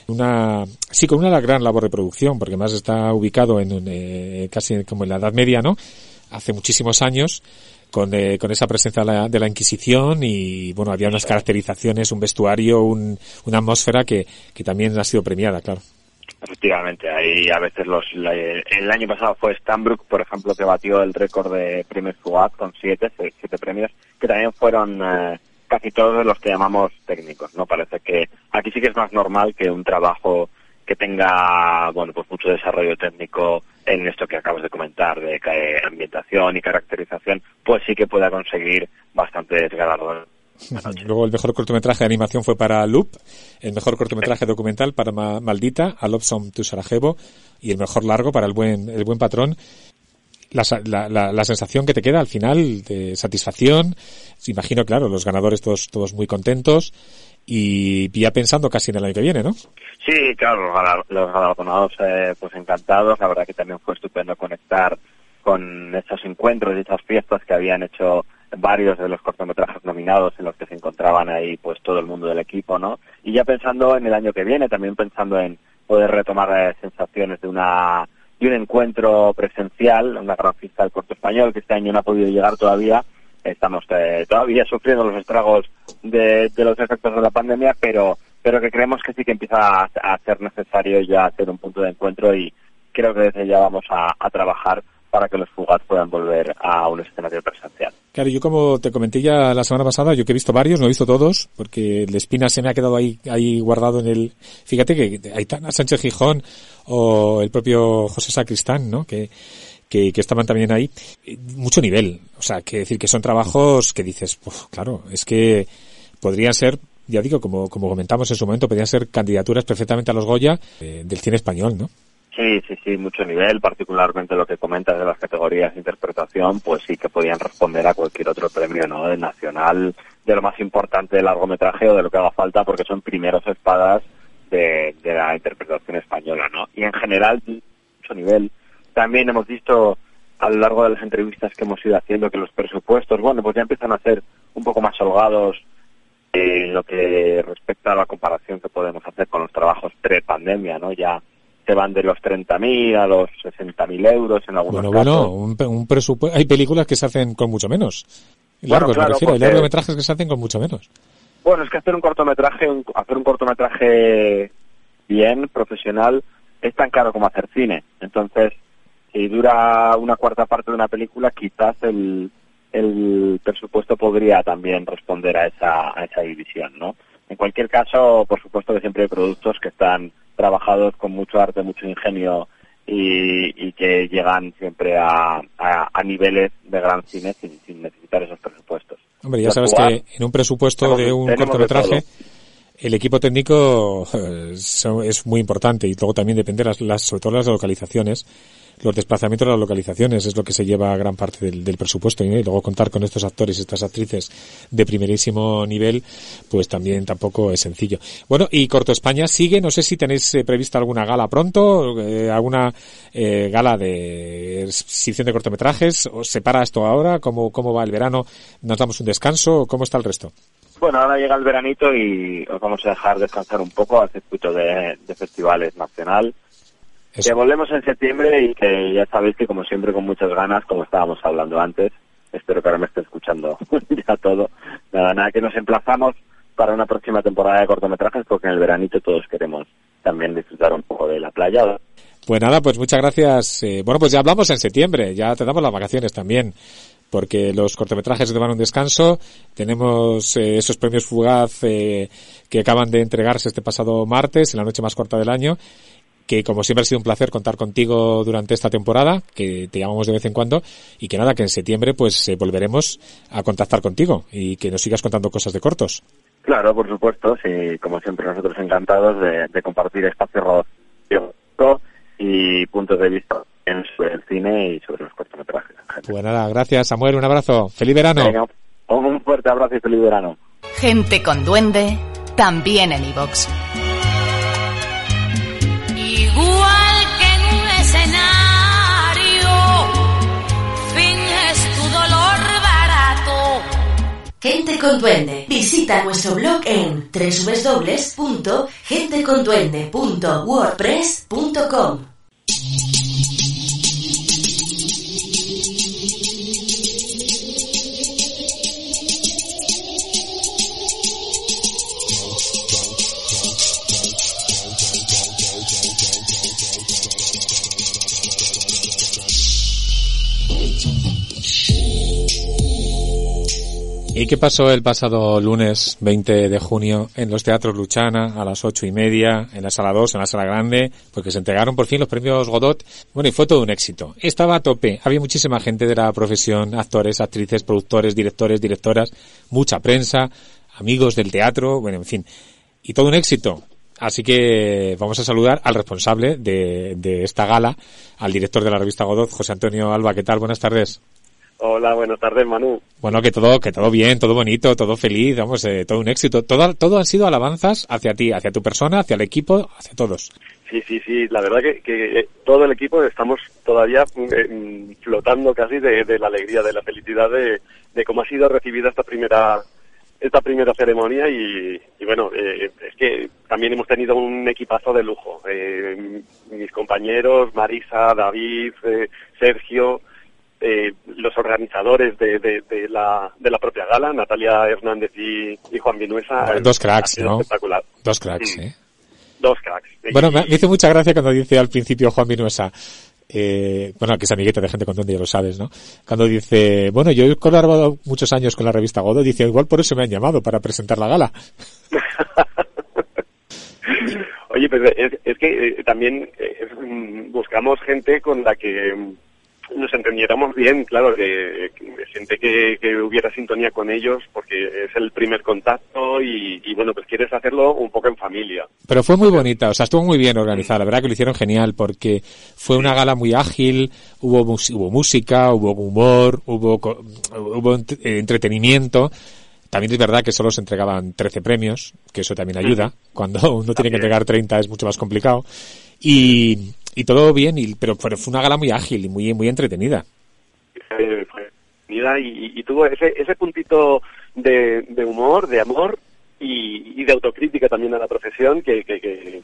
una sí con una gran labor de producción porque más está ubicado en eh, casi como en la Edad Media, ¿no? Hace muchísimos años con, eh, con esa presencia de la, de la, Inquisición y bueno había unas caracterizaciones, un vestuario, un, una atmósfera que, que también ha sido premiada, claro. Efectivamente, ahí a veces los el año pasado fue Stanbrook, por ejemplo, que batió el récord de premios FUAT con siete, siete premios, que también fueron eh, casi todos los que llamamos técnicos, ¿no? Parece que aquí sí que es más normal que un trabajo que tenga, bueno, pues mucho desarrollo técnico en esto que acabas de comentar, de ambientación y caracterización, pues sí que pueda conseguir bastantes galardones Luego el mejor cortometraje de animación fue para Loop, el mejor cortometraje documental para Maldita, A to Sarajevo y el mejor largo para El Buen, el buen Patrón. La, la, la, sensación que te queda al final de satisfacción, imagino, claro, los ganadores todos, todos muy contentos y ya pensando casi en el año que viene, ¿no? Sí, claro, los galardonados eh, pues encantados, la verdad que también fue estupendo conectar con estos encuentros y estas fiestas que habían hecho varios de los cortometrajes nominados en los que se encontraban ahí pues todo el mundo del equipo, ¿no? Y ya pensando en el año que viene, también pensando en poder retomar eh, sensaciones de una de un encuentro presencial, una gran fiesta del corto español que este año no ha podido llegar todavía, estamos eh, todavía sufriendo los estragos de, los efectos de la pandemia, pero pero que creemos que sí que empieza a, a ser necesario ya hacer un punto de encuentro y creo que desde ya vamos a trabajar para que los Fugaz puedan volver a un escenario presencial. Claro, yo como te comenté ya la semana pasada, yo que he visto varios, no he visto todos, porque el Espina se me ha quedado ahí, ahí guardado en el... Fíjate que Aitana Sánchez Gijón o el propio José Sacristán, ¿no? Que, que, que, estaban también ahí. Mucho nivel. O sea, que decir que son trabajos que dices, pues claro, es que podrían ser, ya digo, como, como comentamos en su momento, podrían ser candidaturas perfectamente a los Goya eh, del cine español, ¿no? Sí, sí, sí, mucho nivel, particularmente lo que comentas de las categorías de interpretación, pues sí que podían responder a cualquier otro premio, ¿no? De nacional, de lo más importante del largometraje o de lo que haga falta, porque son primeros espadas de, de la interpretación española, ¿no? Y en general, mucho nivel. También hemos visto a lo largo de las entrevistas que hemos ido haciendo que los presupuestos, bueno, pues ya empiezan a ser un poco más holgados en lo que respecta a la comparación que podemos hacer con los trabajos pre-pandemia, ¿no? Ya se van de los 30.000 a los 60.000 euros en algunos bueno, casos. Bueno, un, un presupuesto. Hay películas que se hacen con mucho menos. Largos, bueno, claro, me refiero. porque... Hay largometrajes que se hacen con mucho menos. Bueno, es que hacer un cortometraje, un, hacer un cortometraje bien, profesional, es tan caro como hacer cine. Entonces, si dura una cuarta parte de una película, quizás el, el presupuesto podría también responder a esa, a esa división, ¿no? En cualquier caso, por supuesto que siempre hay productos que están trabajados con mucho arte, mucho ingenio y, y que llegan siempre a, a, a, niveles de gran cine sin, sin necesitar esos presupuestos. Hombre, ya sabes que en un presupuesto de un cortometraje el equipo técnico es muy importante y luego también depende las, las sobre todo las localizaciones los desplazamientos a las localizaciones es lo que se lleva gran parte del, presupuesto y luego contar con estos actores y estas actrices de primerísimo nivel pues también tampoco es sencillo. Bueno y Corto España sigue no sé si tenéis eh, prevista alguna gala pronto eh, alguna eh, gala de sección de cortometrajes os separa esto ahora cómo cómo va el verano nos damos un descanso cómo está el resto bueno, ahora llega el veranito y os vamos a dejar descansar un poco al circuito de, de festivales nacional. Eso. Que volvemos en septiembre y que ya sabéis que como siempre con muchas ganas, como estábamos hablando antes, espero que ahora me esté escuchando ya todo. Nada, nada, que nos emplazamos para una próxima temporada de cortometrajes porque en el veranito todos queremos también disfrutar un poco de la playa. Pues nada, pues muchas gracias. Eh, bueno, pues ya hablamos en septiembre, ya te damos las vacaciones también porque los cortometrajes van un descanso. Tenemos eh, esos premios Fugaz eh, que acaban de entregarse este pasado martes, en la noche más corta del año, que como siempre ha sido un placer contar contigo durante esta temporada, que te llamamos de vez en cuando, y que nada, que en septiembre pues eh, volveremos a contactar contigo y que nos sigas contando cosas de cortos. Claro, por supuesto, sí, como siempre nosotros encantados de, de compartir espacio y puntos de vista sobre el cine y sobre los cortometrajes. Pues nada, gracias Samuel, un abrazo. Feliz verano. Venga, un fuerte abrazo y feliz verano. Gente con duende, también en iVox. Gente con Duende. Visita nuestro blog en www.genteconduende.wordpress.com. ¿Y qué pasó el pasado lunes 20 de junio en los teatros Luchana a las ocho y media, en la sala 2, en la sala grande? Porque se entregaron por fin los premios Godot. Bueno, y fue todo un éxito. Estaba a tope. Había muchísima gente de la profesión, actores, actrices, productores, directores, directoras, mucha prensa, amigos del teatro, bueno, en fin. Y todo un éxito. Así que vamos a saludar al responsable de, de esta gala, al director de la revista Godot, José Antonio Alba. ¿Qué tal? Buenas tardes. Hola, buenas tardes, Manu. Bueno, que todo, que todo bien, todo bonito, todo feliz, vamos, eh, todo un éxito. Todo, todo han sido alabanzas hacia ti, hacia tu persona, hacia el equipo, hacia todos. Sí, sí, sí. La verdad que, que todo el equipo estamos todavía eh, flotando casi de, de, la alegría, de la felicidad de, de, cómo ha sido recibida esta primera esta primera ceremonia y, y bueno, eh, es que también hemos tenido un equipazo de lujo. Eh, mis compañeros, Marisa, David, Sergio, eh, los organizadores de, de, de, la, de la propia gala, Natalia Hernández y, y Juan Vinuesa. Dos cracks. Espectacular. Dos cracks. ¿eh? Dos cracks. Bueno, me hizo mucha gracia cuando dice al principio Juan Vinuesa, eh, bueno, que es amigueta de gente con donde ya lo sabes, ¿no? Cuando dice, bueno, yo he colaborado muchos años con la revista Godo, dice, igual por eso me han llamado, para presentar la gala. Oye, pues es, es que eh, también eh, mm, buscamos gente con la que mm, nos entendiéramos bien, claro, que, que gente que, que hubiera sintonía con ellos, porque es el primer contacto y, y, bueno, pues quieres hacerlo un poco en familia. Pero fue muy bonita, o sea, estuvo muy bien organizada, la verdad que lo hicieron genial, porque fue una gala muy ágil, hubo, hubo música, hubo humor, hubo, hubo ent- entretenimiento. También es verdad que solo se entregaban 13 premios, que eso también ayuda. Cuando uno tiene que entregar 30 es mucho más complicado. Y, y todo bien, y, pero fue fue una gala muy ágil y muy, muy entretenida. Eh, fue unida y, y tuvo ese, ese puntito de, de humor, de amor y, y de autocrítica también a la profesión que, que, que,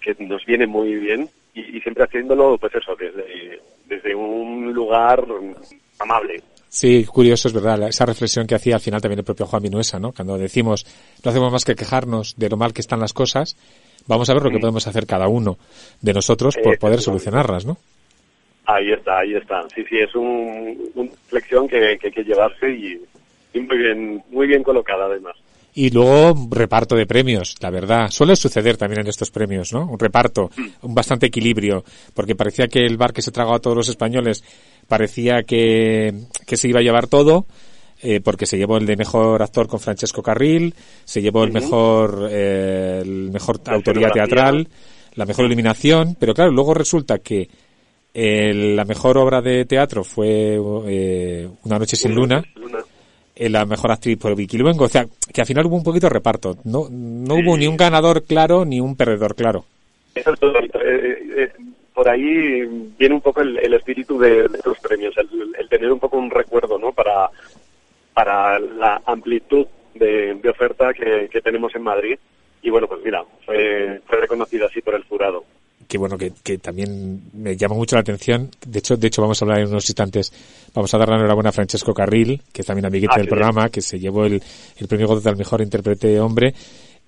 que nos viene muy bien y, y siempre haciéndolo, pues eso, desde, desde un lugar amable. Sí, curioso, es verdad, esa reflexión que hacía al final también el propio Juan Vinuesa, ¿no? Cuando decimos, no hacemos más que quejarnos de lo mal que están las cosas, vamos a ver lo que podemos hacer cada uno de nosotros por poder solucionarlas, ¿no? Ahí está, ahí está. Sí, sí, es un, una reflexión que, que hay que llevarse y, y muy bien, muy bien colocada además. Y luego reparto de premios, la verdad. Suele suceder también en estos premios, ¿no? Un reparto, un bastante equilibrio, porque parecía que el bar que se tragaba a todos los españoles parecía que, que se iba a llevar todo, eh, porque se llevó el de mejor actor con Francesco Carril, se llevó el mejor, eh, el mejor La autoría teatral, la mejor eliminación, pero claro, luego resulta que eh, la mejor obra de teatro fue eh, Una noche sin luna, eh, la mejor actriz por Vicky Luengo. O sea, que al final hubo un poquito de reparto. No, no hubo ni un ganador claro ni un perdedor claro. Eso es todo bonito. Eh, por ahí viene un poco el, el espíritu de, de estos premios, el, el tener un poco un recuerdo, ¿no? Para, para la amplitud de, de oferta que, que tenemos en Madrid. Y bueno, pues mira, fue, fue reconocida así por el jurado. Que bueno, que, que también me llama mucho la atención. De hecho, de hecho vamos a hablar en unos instantes. Vamos a dar la enhorabuena a Francesco Carril, que es también amiguete Ah, del bien. programa, que se llevó el, el premio Godot al mejor intérprete hombre.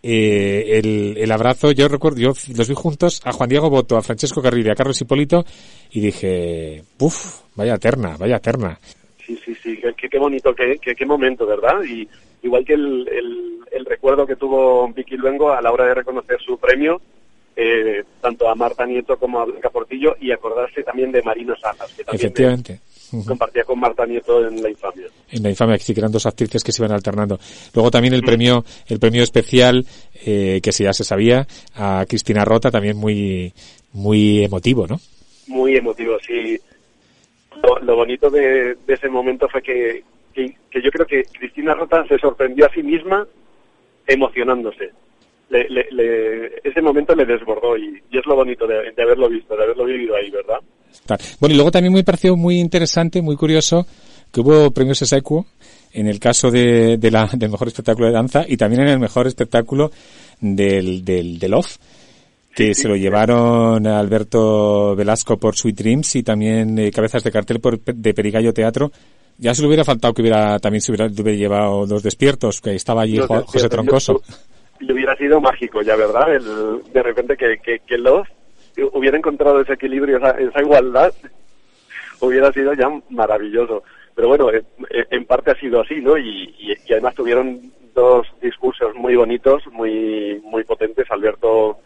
Eh, el, el abrazo, yo recuerdo, yo los vi juntos a Juan Diego Boto, a Francesco Carril y a Carlos Hipólito y dije, ¡puf! Vaya terna, vaya terna. Sí, sí, sí, qué, qué- bonito, qué, qué, qué momento, ¿verdad? Y igual que el, el, el recuerdo que tuvo Vicky Luengo a la hora de reconocer su premio, eh, tanto a Marta Nieto como a Blanca Portillo, y acordarse también de Marino Salas, que también Efectivamente. compartía con Marta Nieto en la infamia. en la infamia que sí que eran dos actrices que se iban alternando. Luego también el premio, el premio especial, eh, que si ya se sabía, a Cristina Rota, también muy, muy emotivo, ¿no? Muy emotivo, sí. Lo, bonito de, ese momento fue que, que, yo creo que Cristina Rota se sorprendió a sí misma emocionándose. Le, le- le- ese momento le desbordó y, es lo bonito de, de haberlo visto, de haberlo vivido ahí, ¿verdad? Bueno, y luego también me pareció muy interesante, muy curioso, que hubo premios equo en el caso de, de la, del mejor espectáculo de danza y también en el mejor espectáculo del, del, del OFF, que se lo llevaron a Alberto Velasco por Sweet Dreams y también eh, Cabezas de Cartel por, de Perigallo Teatro. Ya se le hubiera faltado que hubiera, también se hubiera, hubiera llevado Los Despiertos, que estaba allí Los Jo- José Troncoso. Y hubiera sido mágico ya, ¿verdad? El- de repente que, que, que Love hubiera encontrado ese equilibrio, esa, esa igualdad, hubiera sido ya maravilloso. Pero bueno, eh, eh, en parte ha sido así, ¿no? Y, y- y además tuvieron dos discursos muy bonitos, muy, muy potentes. Alberto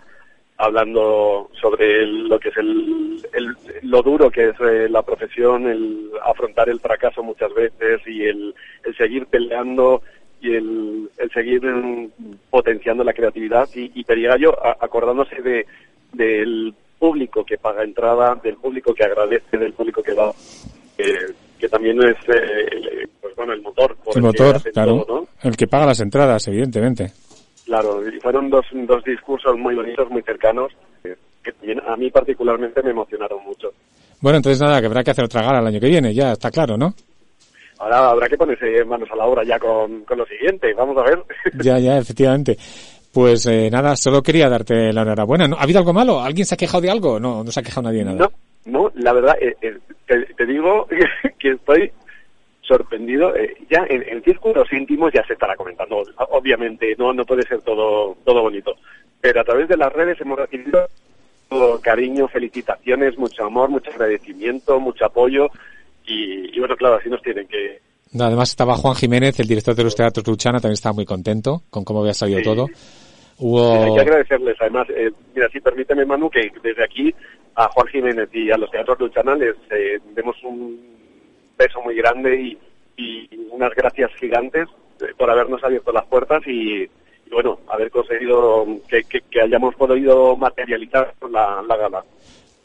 hablando sobre el- lo que es el, el- lo duro que es eh, la profesión, el afrontar el fracaso muchas veces y el, el seguir peleando y el, el seguir potenciando la creatividad y, y Perigallo acordándose de del público que paga entrada, del público que agradece, del público que va, que, que también es eh, el- pues bueno el motor. por El motor, claro. todo, ¿no? El que paga las entradas, evidentemente. Claro, y fueron dos, dos discursos muy bonitos, muy cercanos, que a mí particularmente me emocionaron mucho. Bueno, entonces nada, que habrá que hacer otra gala el año que viene, ya está claro, ¿no? Ahora habrá que ponerse manos a la obra ya con, con lo siguiente, vamos a ver. Ya, ya, efectivamente. Pues eh, nada, solo quería darte la enhorabuena. ¿No? ¿Ha habido algo malo? ¿Alguien se ha quejado de algo? No, no se ha quejado nadie de nada. No, no, la verdad, eh, eh, te, te digo que estoy sorprendido. Eh, ya en, en círculos íntimos ya se estará comentando, obviamente, no, no puede ser todo, todo bonito, pero a través de las redes hemos recibido todo cariño, felicitaciones, mucho amor, mucho agradecimiento, mucho apoyo y, y bueno, claro, así nos tienen que, No, Además estaba Juan Jiménez, el director de los teatros Luchana, también estaba muy contento con cómo había salido Sí. todo. Hay Hubo... que agradecerles, además, eh, mira, sí, permíteme, Manu, que desde aquí a Juan Jiménez y a los teatros Luchana les eh, demos un beso muy grande y, y unas gracias gigantes eh, por habernos abierto las puertas y, y, bueno, haber conseguido que, que- que hayamos podido materializar la, la gala.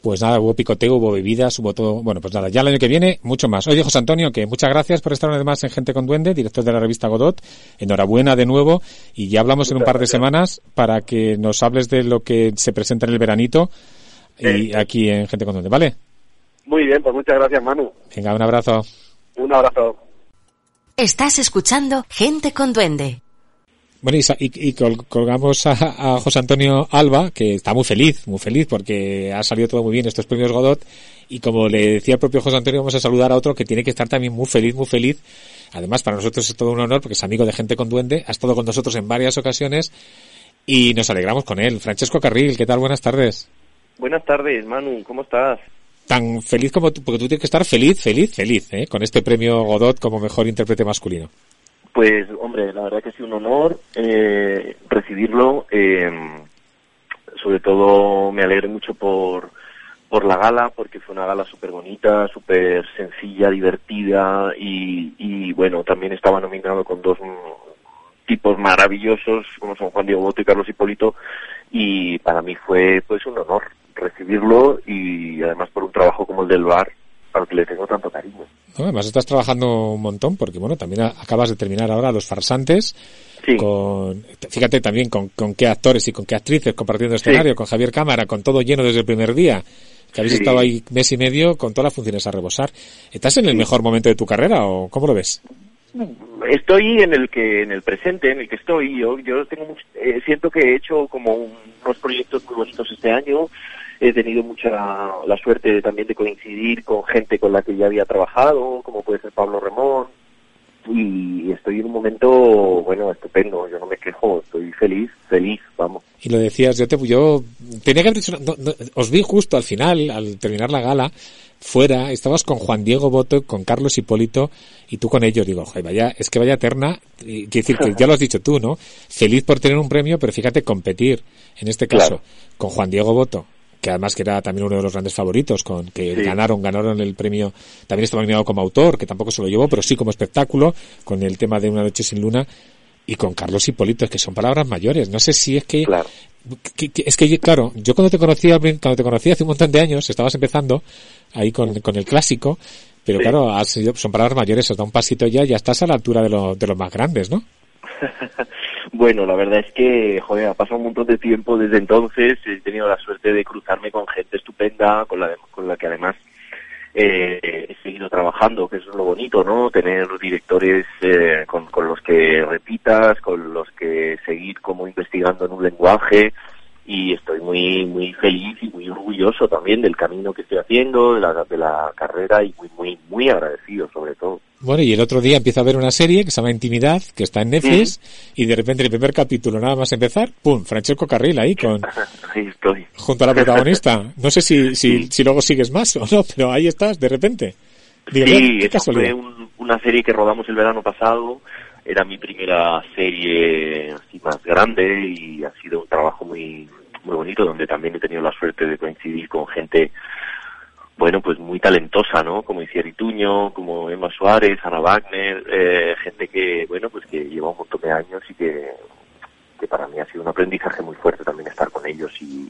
Pues nada, hubo picoteo, hubo bebidas, hubo todo. Bueno, pues nada, ya el año que viene, mucho más. Oye, José Antonio, que muchas gracias por estar una vez más en Gente con Duende, director de la revista Godot. Enhorabuena de nuevo. Y ya hablamos en un par de semanas para que nos hables de lo que se presenta en el veranito y aquí en Gente con Duende, ¿vale? Muy bien, pues muchas gracias, Manu. Venga, un abrazo. Un abrazo. Estás escuchando Gente con Duende. Bueno, y, colgamos a, a José Antonio Alba, que está muy feliz, muy feliz, porque ha salido todo muy bien estos premios Godot. Y como le decía el propio José Antonio, vamos a saludar a otro que tiene que estar también muy feliz, muy feliz. Además, para nosotros es todo un honor, porque es amigo de gente con duende, ha estado con nosotros en varias ocasiones y nos alegramos con él. Francesco Carril, ¿qué tal? Buenas tardes. Buenas tardes, Manu, ¿cómo estás? Tan feliz como tú, porque tú tienes que estar feliz, feliz, feliz, ¿eh? con este premio Godot como mejor intérprete masculino. Pues, hombre, la verdad que sido un honor eh, recibirlo. eh, sobre todo me alegré mucho por, por la gala, porque fue una gala súper bonita, súper sencilla, divertida y, y, bueno, también estaba nominado con dos tipos maravillosos como son Juan Diego Boto y Carlos Hipólito y para mí fue pues un honor recibirlo y además por un trabajo como el del bar al que le tengo tanto cariño. ¿no? Además estás trabajando un montón porque bueno, también acabas de terminar ahora Los Farsantes. Con, fíjate también con, con qué actores y con qué actrices compartiendo escenario, con Javier Cámara, con todo lleno desde el primer día. Que habéis Sí. estado ahí mes y medio con todas las funciones a rebosar. ¿Estás en el mejor momento de tu carrera o cómo lo ves? Estoy en el que en el presente, en el que estoy. Yo, yo tengo eh, siento que he hecho como un- unos proyectos muy bonitos este año. He tenido mucha la suerte también de coincidir con gente con la que ya había trabajado, como puede ser Pablo Remón. Y estoy en un momento, bueno, estupendo. Yo no me quejo, estoy feliz, feliz, vamos. Y lo decías, yo te, yo tenía que haber dicho, no, no, os vi justo al final, al terminar la gala, fuera, estabas con Juan Diego Boto, con Carlos Hipólito, y tú con ellos, digo, joder, vaya, es que vaya eterna, y, quiero decir que ya lo has dicho tú, ¿no? Feliz por tener un premio, pero fíjate, competir, en este caso, con Juan Diego Boto, que además que era también uno de los grandes favoritos, con que Sí. ganaron, ganaron el premio, también estaba nominado como autor, que tampoco se lo llevó, pero sí como espectáculo, con el tema de Una noche sin luna, y con Carlos Hipólito, es que son palabras mayores. No sé si es que, que- que- es que claro, yo cuando te conocí, cuando te conocí hace un montón de años, estabas empezando ahí con, con el clásico, pero Sí. claro, has son palabras mayores, has dado un pasito ya, ya estás a la altura de, lo- de los más grandes, ¿no? Bueno, la verdad es que, joder, ha pasado un montón de tiempo desde entonces. He tenido la suerte de cruzarme con gente estupenda, con la, con la que además eh, he seguido trabajando, que eso es lo bonito, ¿no? Tener directores eh, con, con los que repitas, con los que seguir como investigando en un lenguaje. Y estoy muy, muy feliz y muy orgulloso también del camino que estoy haciendo, de la, de la carrera y muy, muy, muy agradecido sobre todo. Bueno, y el otro día empiezo a ver una serie que se llama Intimidad, que está en Netflix, y de repente el primer capítulo, nada más empezar, ¡pum! Francesco Carril ahí con, Ahí estoy. junto a la protagonista. No sé si, si, si luego sigues más o no, pero ahí estás, de repente. Digo, sí, qué fue un- una serie que rodamos el verano pasado. Era mi primera serie así más grande y ha sido un trabajo muy muy bonito donde también he tenido la suerte de coincidir con gente bueno pues muy talentosa no como Iciar Ituño como Emma Suárez Ana Wagner eh, gente que bueno pues que lleva un montón de años y que que para mí ha sido un aprendizaje muy fuerte también estar con ellos y,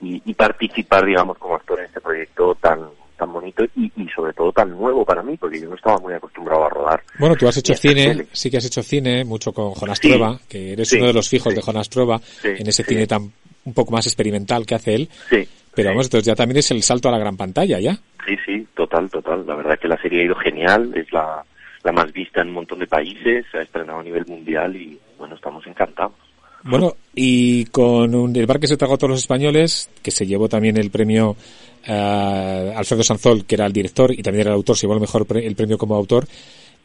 y, y participar, digamos, como actor en este proyecto tan tan bonito y, y sobre todo tan nuevo para mí, porque yo no estaba muy acostumbrado a rodar. Bueno, tú has hecho cine, tele. sí que has hecho cine, mucho con Jonas Sí. Trueba, que eres Sí, uno de los fijos sí. de Jonas Trueba, en ese cine tan un poco más experimental que hace él. Sí, Pero vamos, entonces ya también es el salto a la gran pantalla, ¿ya? sí, sí, total, total. La verdad que la serie ha ido genial, es la, la más vista en un montón de países, se ha estrenado a nivel mundial y bueno, estamos encantados. Bueno, y con un- el bar que se tragó todos los españoles, que se llevó también el premio eh, Alfredo Sanzol, que era el director y también era el autor, se llevó el mejor pre- el premio como autor.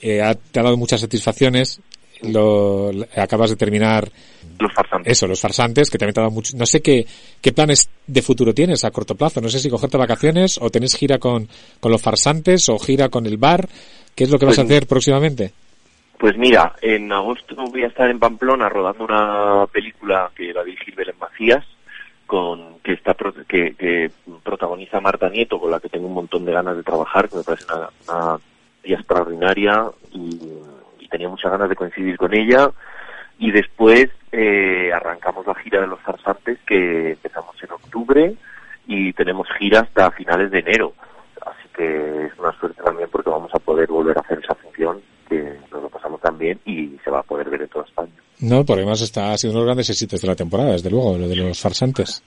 eh, ha, te ha dado muchas satisfacciones. Lo, acabas de terminar los farsantes. Eso, los farsantes, que también te ha dado mucho. No sé qué, qué planes de futuro tienes a corto plazo. No sé si cogerte vacaciones o tenés gira con, con los farsantes o gira con el bar. ¿Qué es lo que vas a Pues- hacer próximamente? Pues mira, en agosto voy a estar en Pamplona rodando una película que la dirige Belén Macías, con, que, está, que, que protagoniza Marta Nieto, con la que tengo un montón de ganas de trabajar, que me parece una, una tía extraordinaria y tenía muchas ganas de coincidir con ella. Y después eh, arrancamos la gira de los farsantes, que empezamos en octubre y tenemos gira hasta finales de enero. Así que es una suerte también porque vamos a poder volver a hacer esa función que nos lo pasamos tan bien y se va a poder ver en toda España. No, porque además está, ha sido uno de los grandes éxitos de la temporada, desde luego, lo de los farsantes.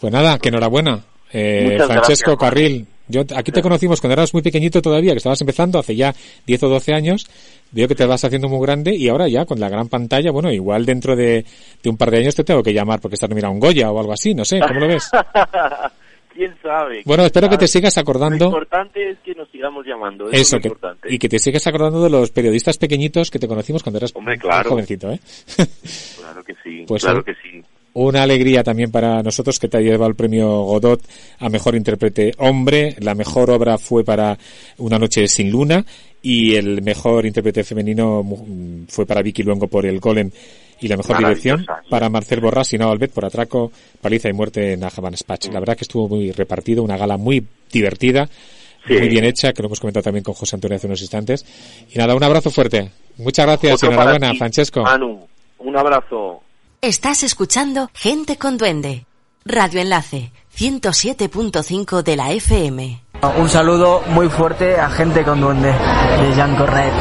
Pues nada, que enhorabuena. Eh, Francesco gracias. Carril, yo aquí te conocimos cuando eras muy pequeñito todavía, que estabas empezando hace ya 10 o 12 años. Veo que te vas haciendo muy grande y ahora ya con la gran pantalla, bueno, igual dentro de, de un par de años te tengo que llamar porque estás a un Goya o algo así, no sé, ¿cómo lo ves? ¿Quién sabe? Bueno, espero que te sigas Lo acordando. importante es que nos sigamos llamando. Eso, Eso, es que, lo importante. y que te sigas acordando de los periodistas pequeñitos que te conocimos cuando eras Hombre, claro. jovencito, ¿eh? Claro que sí. Pues claro que sí. Una alegría también para nosotros que te ha llevado el premio Godot a mejor intérprete hombre. La mejor obra fue para Una noche sin luna y el mejor intérprete femenino mu- fue para Vicky Luengo por El Golem y la mejor dirección para Marcel Borrás y Nao Albet por Atraco, Paliza y Muerte en Ajaban Spatch. La verdad que estuvo muy repartido, una gala muy divertida, Sí. muy bien hecha, que lo hemos comentado también con José Antonio hace unos instantes. Y nada, un abrazo fuerte. Muchas gracias y enhorabuena, Francesco. Manu, un abrazo. Estás escuchando Gente con Duende. Radio Enlace 107.5 de la FM. Un saludo muy fuerte a gente con duende de Jean Cornet.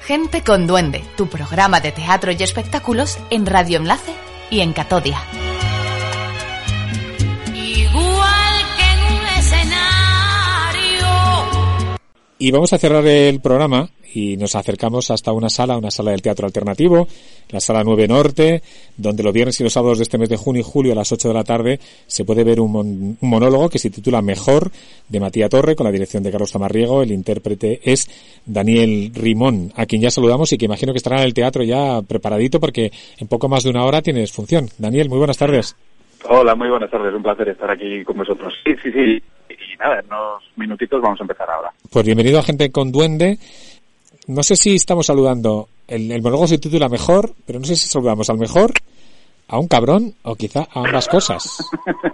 Gente con Duende, tu programa de teatro y espectáculos en Radio Enlace y en Catodia. Igual que en un escenario. Y vamos a cerrar el programa y nos acercamos hasta una sala, una sala del teatro alternativo, la sala 9 Norte, donde los viernes y los sábados de este mes de junio y julio a las 8 de la tarde se puede ver un, mon- un monólogo que se titula Mejor de Matías Torre con la dirección de Carlos Tamarriego. El intérprete es Daniel Rimón, a quien ya saludamos y que imagino que estará en el teatro ya preparadito porque en poco más de una hora tienes función. Daniel, muy buenas tardes. Hola, muy buenas tardes. Un placer estar aquí con vosotros. Sí, sí, sí. Y nada, en unos minutitos vamos a empezar ahora. Pues bienvenido a Gente con Duende. No sé si estamos saludando, el, el monólogo se titula Mejor, pero no sé si saludamos al mejor, a un cabrón o quizá a ambas cosas.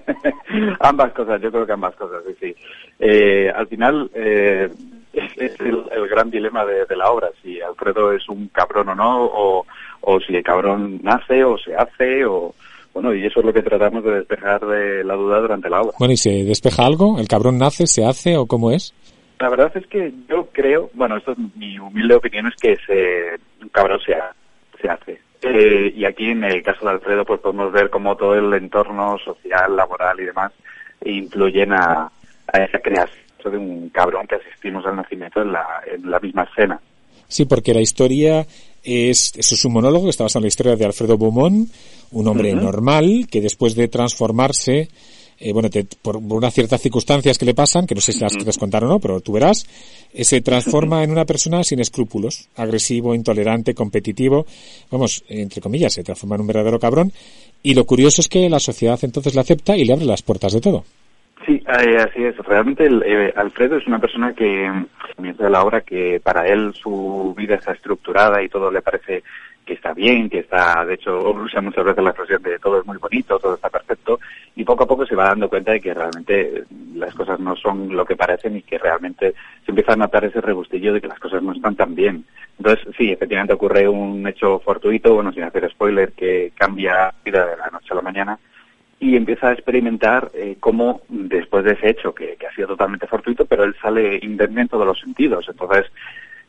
ambas cosas, yo creo que ambas cosas, sí, sí. Eh, al final, eh, es, es el, el gran dilema de, de la obra, si Alfredo es un cabrón o no, o, o si el cabrón nace o se hace, o... Bueno, y eso es lo que tratamos de despejar de la duda durante la obra. Bueno, ¿y se despeja algo? ¿El cabrón nace, se hace o cómo es? La verdad es que yo creo, bueno, esto es mi humilde opinión, es que se, un cabrón se, ha- se hace. Eh, y aquí en el caso de Alfredo pues podemos ver cómo todo el entorno social, laboral y demás influyen a, a esa creación de un cabrón que asistimos al nacimiento en la, en la misma escena. Sí, porque la historia es, eso es un monólogo que está basado en la historia de Alfredo Beaumont, un hombre normal que después de transformarse, eh, bueno, te- por unas ciertas circunstancias que le pasan, que no sé si las quieres contar o no, pero tú verás, eh, se transforma en una persona sin escrúpulos, agresivo, intolerante, competitivo, vamos, entre comillas, se transforma en un verdadero cabrón, y lo curioso es que la sociedad entonces le acepta y le abre las puertas de todo. Sí, así es. Realmente el, eh, Alfredo es una persona que, comienza la obra, que para él su vida está estructurada y todo le parece que está bien, que está, de hecho, usa muchas veces la expresión de todo es muy bonito, todo está perfecto, y poco a poco se va dando cuenta de que realmente las cosas no son lo que parecen y que realmente se empieza a notar ese regustillo de que las cosas no están tan bien. Entonces, sí, efectivamente ocurre un hecho fortuito, bueno, sin hacer spoiler, que cambia la vida de la noche a la mañana, y empieza a experimentar eh, cómo después de ese hecho, que, que ha sido totalmente fortuito, pero él sale indemne en todos los sentidos. Entonces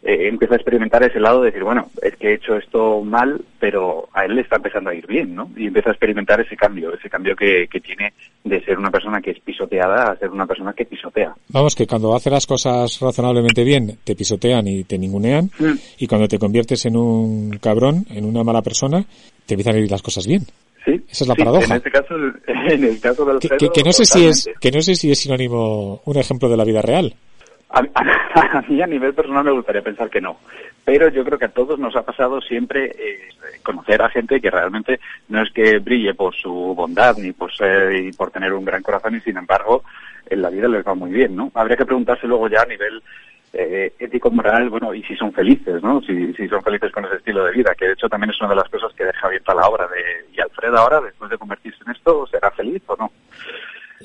eh, empieza a experimentar ese lado de decir, bueno, es que he hecho esto mal, pero a él le está empezando a ir bien, ¿no? Y empieza a experimentar ese cambio, ese cambio que, que tiene de ser una persona que es pisoteada a ser una persona que pisotea. Vamos, que cuando haces las cosas razonablemente bien, te pisotean y te ningunean, Mm. y cuando te conviertes en un cabrón, en una mala persona, te empiezan a ir las cosas bien. Sí, Esa es la sí, paradoja. En este caso, en el caso del Que, que- que no sé si es, que no sé si es sinónimo, un ejemplo de la vida real. A, a, a, mí a nivel personal me gustaría pensar que no, pero yo creo que a todos nos ha pasado siempre eh, conocer a gente que realmente no es que brille por su bondad ni por ser y por tener un gran corazón y sin embargo en la vida les va muy bien, ¿no? Habría que preguntarse luego ya a nivel eh, ético, moral, bueno, y si son felices, ¿no? Si, si son felices con ese estilo de vida, que de hecho también es una de las cosas que deja abierta la obra de, y Alfredo ahora, después de convertirse en esto, ¿será feliz o no?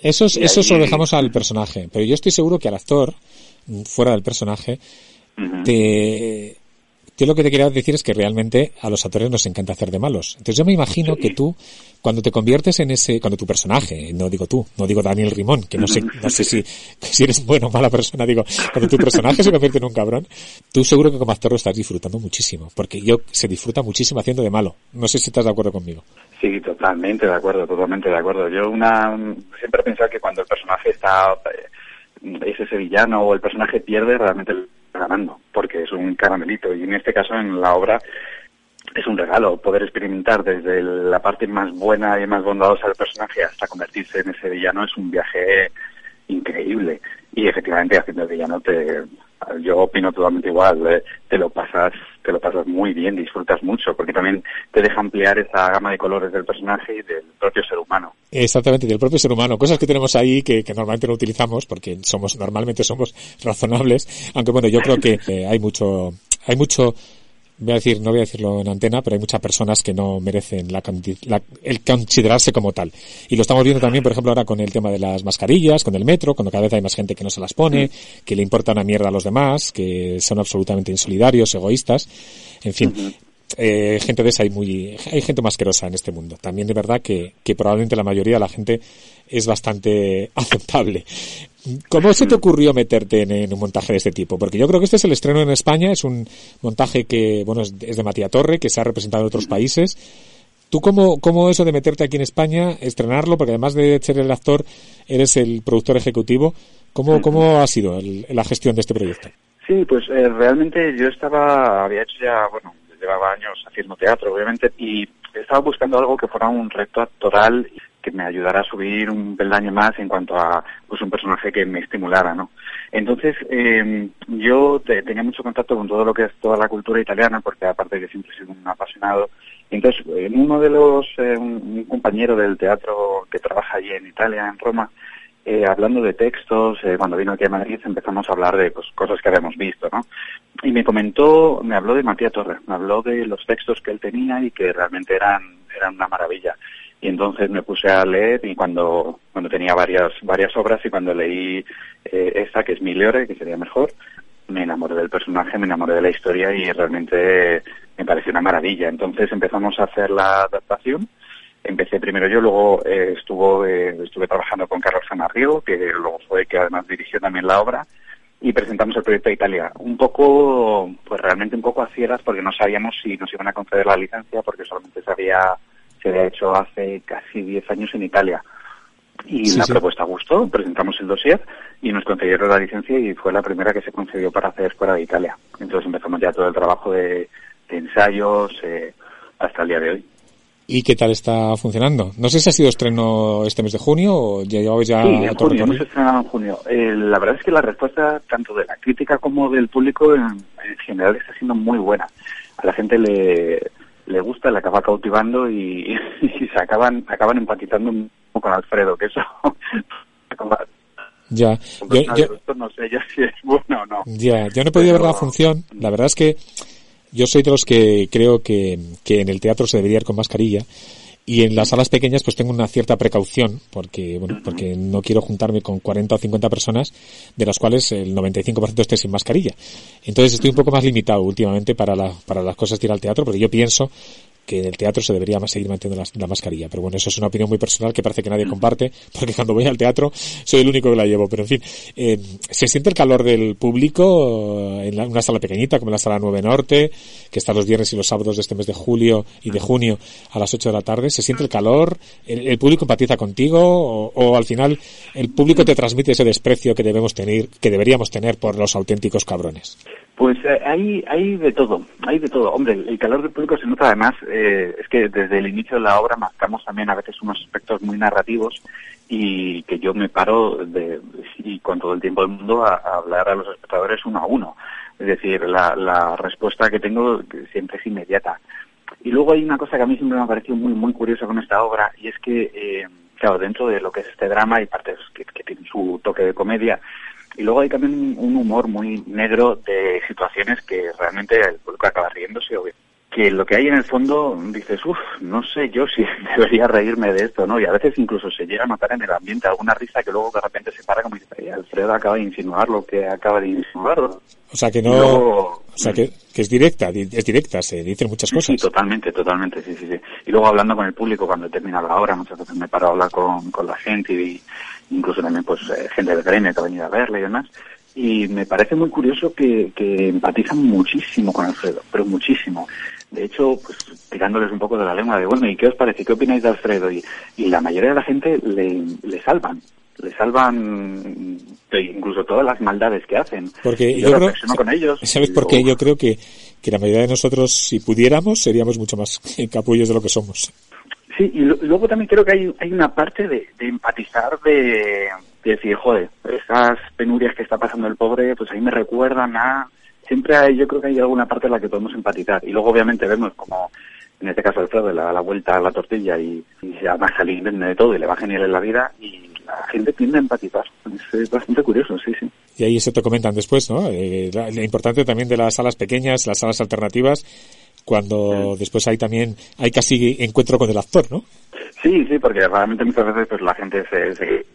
Eso, es, eso se lo dejamos al personaje, pero yo estoy seguro que al actor, fuera del personaje, uh -huh. te, yo lo que te quería decir es que realmente a los actores nos encanta hacer de malos. Entonces yo me imagino que tú, cuando te conviertes en ese, cuando tu personaje, no digo tú, no digo Daniel Rimón, que no sé, no sé si, si eres buena o mala persona, digo, cuando tu personaje se convierte en un cabrón, tú seguro que como actor lo estás disfrutando muchísimo, porque yo se disfruta muchísimo haciendo de malo. No sé si estás de acuerdo conmigo. Sí, totalmente de acuerdo, totalmente de acuerdo. Yo una, siempre he pensado que cuando el personaje está, es ese villano o el personaje pierde, realmente ganando, porque es un caramelito. Y en este caso, en la obra, es un regalo poder experimentar desde la parte más buena y más bondadosa del personaje hasta convertirse en ese villano. Es un viaje increíble. Y efectivamente, haciendo el villano, te, yo opino totalmente igual. Eh, te lo pasas, te lo pasas muy bien, disfrutas mucho, porque también te deja ampliar esa gama de colores del personaje y del propio ser humano. Exactamente, del propio ser humano. Cosas que tenemos ahí que, que normalmente no utilizamos porque somos, normalmente somos razonables. Aunque bueno, yo creo que eh, hay mucho, hay mucho, voy a decir, no voy a decirlo en antena, pero hay muchas personas que no merecen la, la, el considerarse como tal. Y lo estamos viendo también, por ejemplo, ahora con el tema de las mascarillas, con el metro, cuando cada vez hay más gente que no se las pone, que le importa una mierda a los demás, que son absolutamente insolidarios, egoístas. En fin. Eh, gente de esa hay muy, hay gente más asquerosa en este mundo. También de verdad que, que probablemente la mayoría de la gente es bastante aceptable. ¿Cómo se te ocurrió meterte en, en, un montaje de este tipo? Porque yo creo que este es el estreno en España, es un montaje que, bueno, es, es de Matías Torre, que se ha representado en otros países. ¿Tú cómo, cómo eso de meterte aquí en España, estrenarlo, porque además de ser el actor, eres el productor ejecutivo, ¿cómo, cómo ha sido el, la gestión de este proyecto? Sí, pues eh, realmente yo estaba, había hecho ya, bueno, llevaba años haciendo teatro, obviamente, y estaba buscando algo que fuera un reto actoral que me ayudara a subir un peldaño más en cuanto a pues un personaje que me estimulara, ¿no? Entonces, eh, yo te, tenía mucho contacto con todo lo que es toda la cultura italiana, porque aparte que siempre he sido un apasionado. Entonces, en uno de los, eh, un, un, compañero del teatro que trabaja allí en Italia, en Roma, eh, hablando de textos, eh, cuando vino aquí a Madrid empezamos a hablar de pues, cosas que habíamos visto, ¿no? Y me comentó, me habló de Matías Torre, me habló de los textos que él tenía y que realmente eran, eran una maravilla y entonces me puse a leer y cuando cuando tenía varias varias obras y cuando leí eh, esta que es Miliore que sería mejor me enamoré del personaje me enamoré de la historia y realmente me pareció una maravilla entonces empezamos a hacer la adaptación empecé primero yo luego eh, estuvo eh, estuve trabajando con Carlos Sanarrigo que luego fue que además dirigió también la obra y presentamos el proyecto a Italia. Un poco, pues realmente un poco a ciegas porque no sabíamos si nos iban a conceder la licencia porque solamente se había se había hecho hace casi 10 años en Italia. Y sí, la sí. propuesta gustó, presentamos el dossier y nos concedieron la licencia y fue la primera que se concedió para hacer fuera de Italia. Entonces empezamos ya todo el trabajo de, de ensayos eh, hasta el día de hoy. ¿Y qué tal está funcionando? No sé si ha sido estreno este mes de junio o ya llevabais ya... Sí, en junio, hemos estrenado en junio. Eh, la verdad es que la respuesta tanto de la crítica como del público en, en general está siendo muy buena. A la gente le, le gusta, le acaba cautivando y, y se acaban acaban empatizando un poco con Alfredo, que eso ya, yo, yo, no sé ya si es bueno o no. Ya, yo no he podido Pero... ver la función. La verdad es que yo soy de los que creo que, que en el teatro se debería ir con mascarilla y en las salas pequeñas pues tengo una cierta precaución porque bueno porque no quiero juntarme con 40 o 50 personas de las cuales el 95% esté sin mascarilla. Entonces estoy un poco más limitado últimamente para la, para las cosas de ir al teatro porque yo pienso que en el teatro se debería seguir manteniendo la, la, mascarilla. Pero bueno, eso es una opinión muy personal que parece que nadie comparte, porque cuando voy al teatro soy el único que la llevo. Pero en fin, eh, se siente el calor del público en la, una sala pequeñita, como la sala 9 Norte, que está los viernes y los sábados de este mes de julio y de junio a las 8 de la tarde. Se siente el calor, el, el público empatiza contigo, o, o, al final el público te transmite ese desprecio que debemos tener, que deberíamos tener por los auténticos cabrones. Pues eh, hay, hay de todo, hay de todo. Hombre, el, calor del público se nota además, eh, es que desde el inicio de la obra marcamos también a veces unos aspectos muy narrativos y que yo me paro de, y con todo el tiempo del mundo a, hablar a los espectadores uno a uno. Es decir, la, respuesta que tengo siempre es inmediata. Y luego hay una cosa que a mí siempre me ha parecido muy, muy curiosa con esta obra y es que, eh, claro, dentro de lo que es este drama hay partes que, que tienen su toque de comedia, y luego hay también un humor muy negro de situaciones que realmente el público acaba riéndose o que lo que hay en el fondo dices, uff, no sé yo si debería reírme de esto, ¿no? Y a veces incluso se llega a notar en el ambiente alguna risa que luego de repente se para como dice, "Ay, Alfredo acaba de insinuar lo que acaba de insinuar. O sea que no, luego- o sea que, que es directa, di- es directa, se dicen muchas Sí, cosas. totalmente, totalmente, sí, sí, sí. Y luego hablando con el público cuando termina la obra, muchas veces me paro a hablar con, con la gente y incluso también pues eh, gente del gremio que ha venido a verle y demás. Y me parece muy curioso que, que empatizan muchísimo con Alfredo, pero muchísimo. De hecho, pues tirándoles un poco de la lengua de, bueno, ¿y qué os parece? ¿Qué opináis de Alfredo? Y, y la mayoría de la gente le, le salvan. Le salvan de incluso todas las maldades que hacen. Porque yo creo, reflexiono con ellos. ¿sabes por qué? Yo creo que, que la mayoría de nosotros, si pudiéramos, seríamos mucho más capullos de lo que somos. Sí, y luego también creo que hay, hay una parte de, empatizar, de, de decir, joder, esas penurias que está pasando el pobre, pues ahí me recuerdan a... Siempre hay, yo creo que hay alguna parte en la que podemos empatizar. Y luego obviamente vemos como, en este caso Alfredo, le da la vuelta a la tortilla y, y además alivian de todo y le va genial en la vida y la gente tiende a empatizar. Es, es bastante curioso, sí, sí. Y ahí se te comentan después, ¿no? Eh, la- lo importante también de las salas pequeñas, las salas alternativas, cuando después hay también, hay casi encuentro con el actor, ¿no? Sí, sí, porque realmente muchas veces pues la gente se, se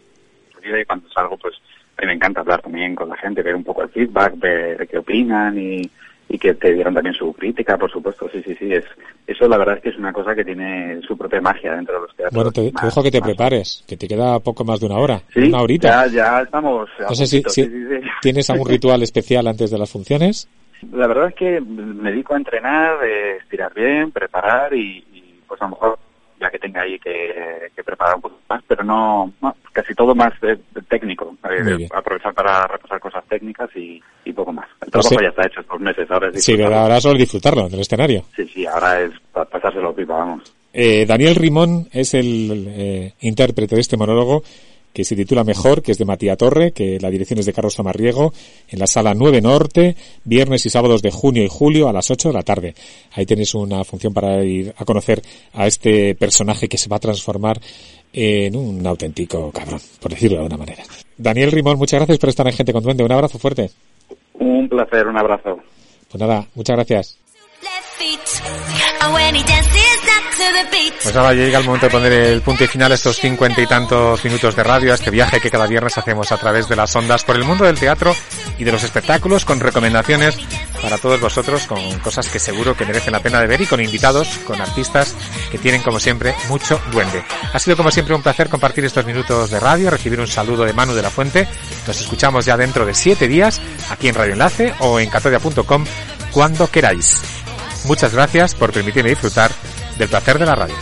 y cuando salgo pues a mí me encanta hablar también con la gente, ver un poco el feedback, ver qué opinan y, y que te dieron también su crítica, por supuesto, sí, sí, sí, es eso la verdad es que es una cosa que tiene su propia magia dentro de los teatros. Bueno, te, te Más- dejo que te más- prepares, que te queda poco más de una hora, Sí, una horita. Ya, ya estamos. No sé si, puntito, si sí, sí, sí. tienes algún ritual especial antes de las funciones. La verdad es que me dedico a entrenar, eh, estirar bien, preparar y, y, pues a lo mejor ya que tenga ahí que, que preparar un poco más, pero no, no, casi todo más eh, técnico. eh, aprovechar para repasar cosas técnicas y, y poco más. El Pues trabajo sí. ya está hecho estos meses, ahora es Sí, ahora solo disfrutarlo en el escenario. Sí, sí, ahora es pa- pasárselo pipa, vamos. Eh, Daniel Rimón es el eh, intérprete de este monólogo que se titula Mejor, que es de Matías Torre, que la dirección es de Carlos Amarriego, en la sala 9 Norte, viernes y sábados de junio y julio a las 8 de la tarde. Ahí tenéis una función para ir a conocer a este personaje que se va a transformar en un auténtico cabrón, por decirlo de alguna manera. Daniel Rimón, muchas gracias por estar en Gente con Duende. Un abrazo fuerte. Un placer, un abrazo. Pues nada, muchas gracias. Pues ya llega el momento de poner el punto y final a estos cincuenta y tantos minutos de radio, a este viaje que cada viernes hacemos a través de las ondas por el mundo del teatro y de los espectáculos, con recomendaciones para todos vosotros, con cosas que seguro que merecen la pena de ver y con invitados, con artistas que tienen como siempre mucho duende. Ha sido como siempre un placer compartir estos minutos de radio, recibir un saludo de Manu de la Fuente. Nos escuchamos ya dentro de siete días aquí en Radio Enlace o en catodia.com cuando queráis. Muchas gracias por permitirme disfrutar del placer de la radio.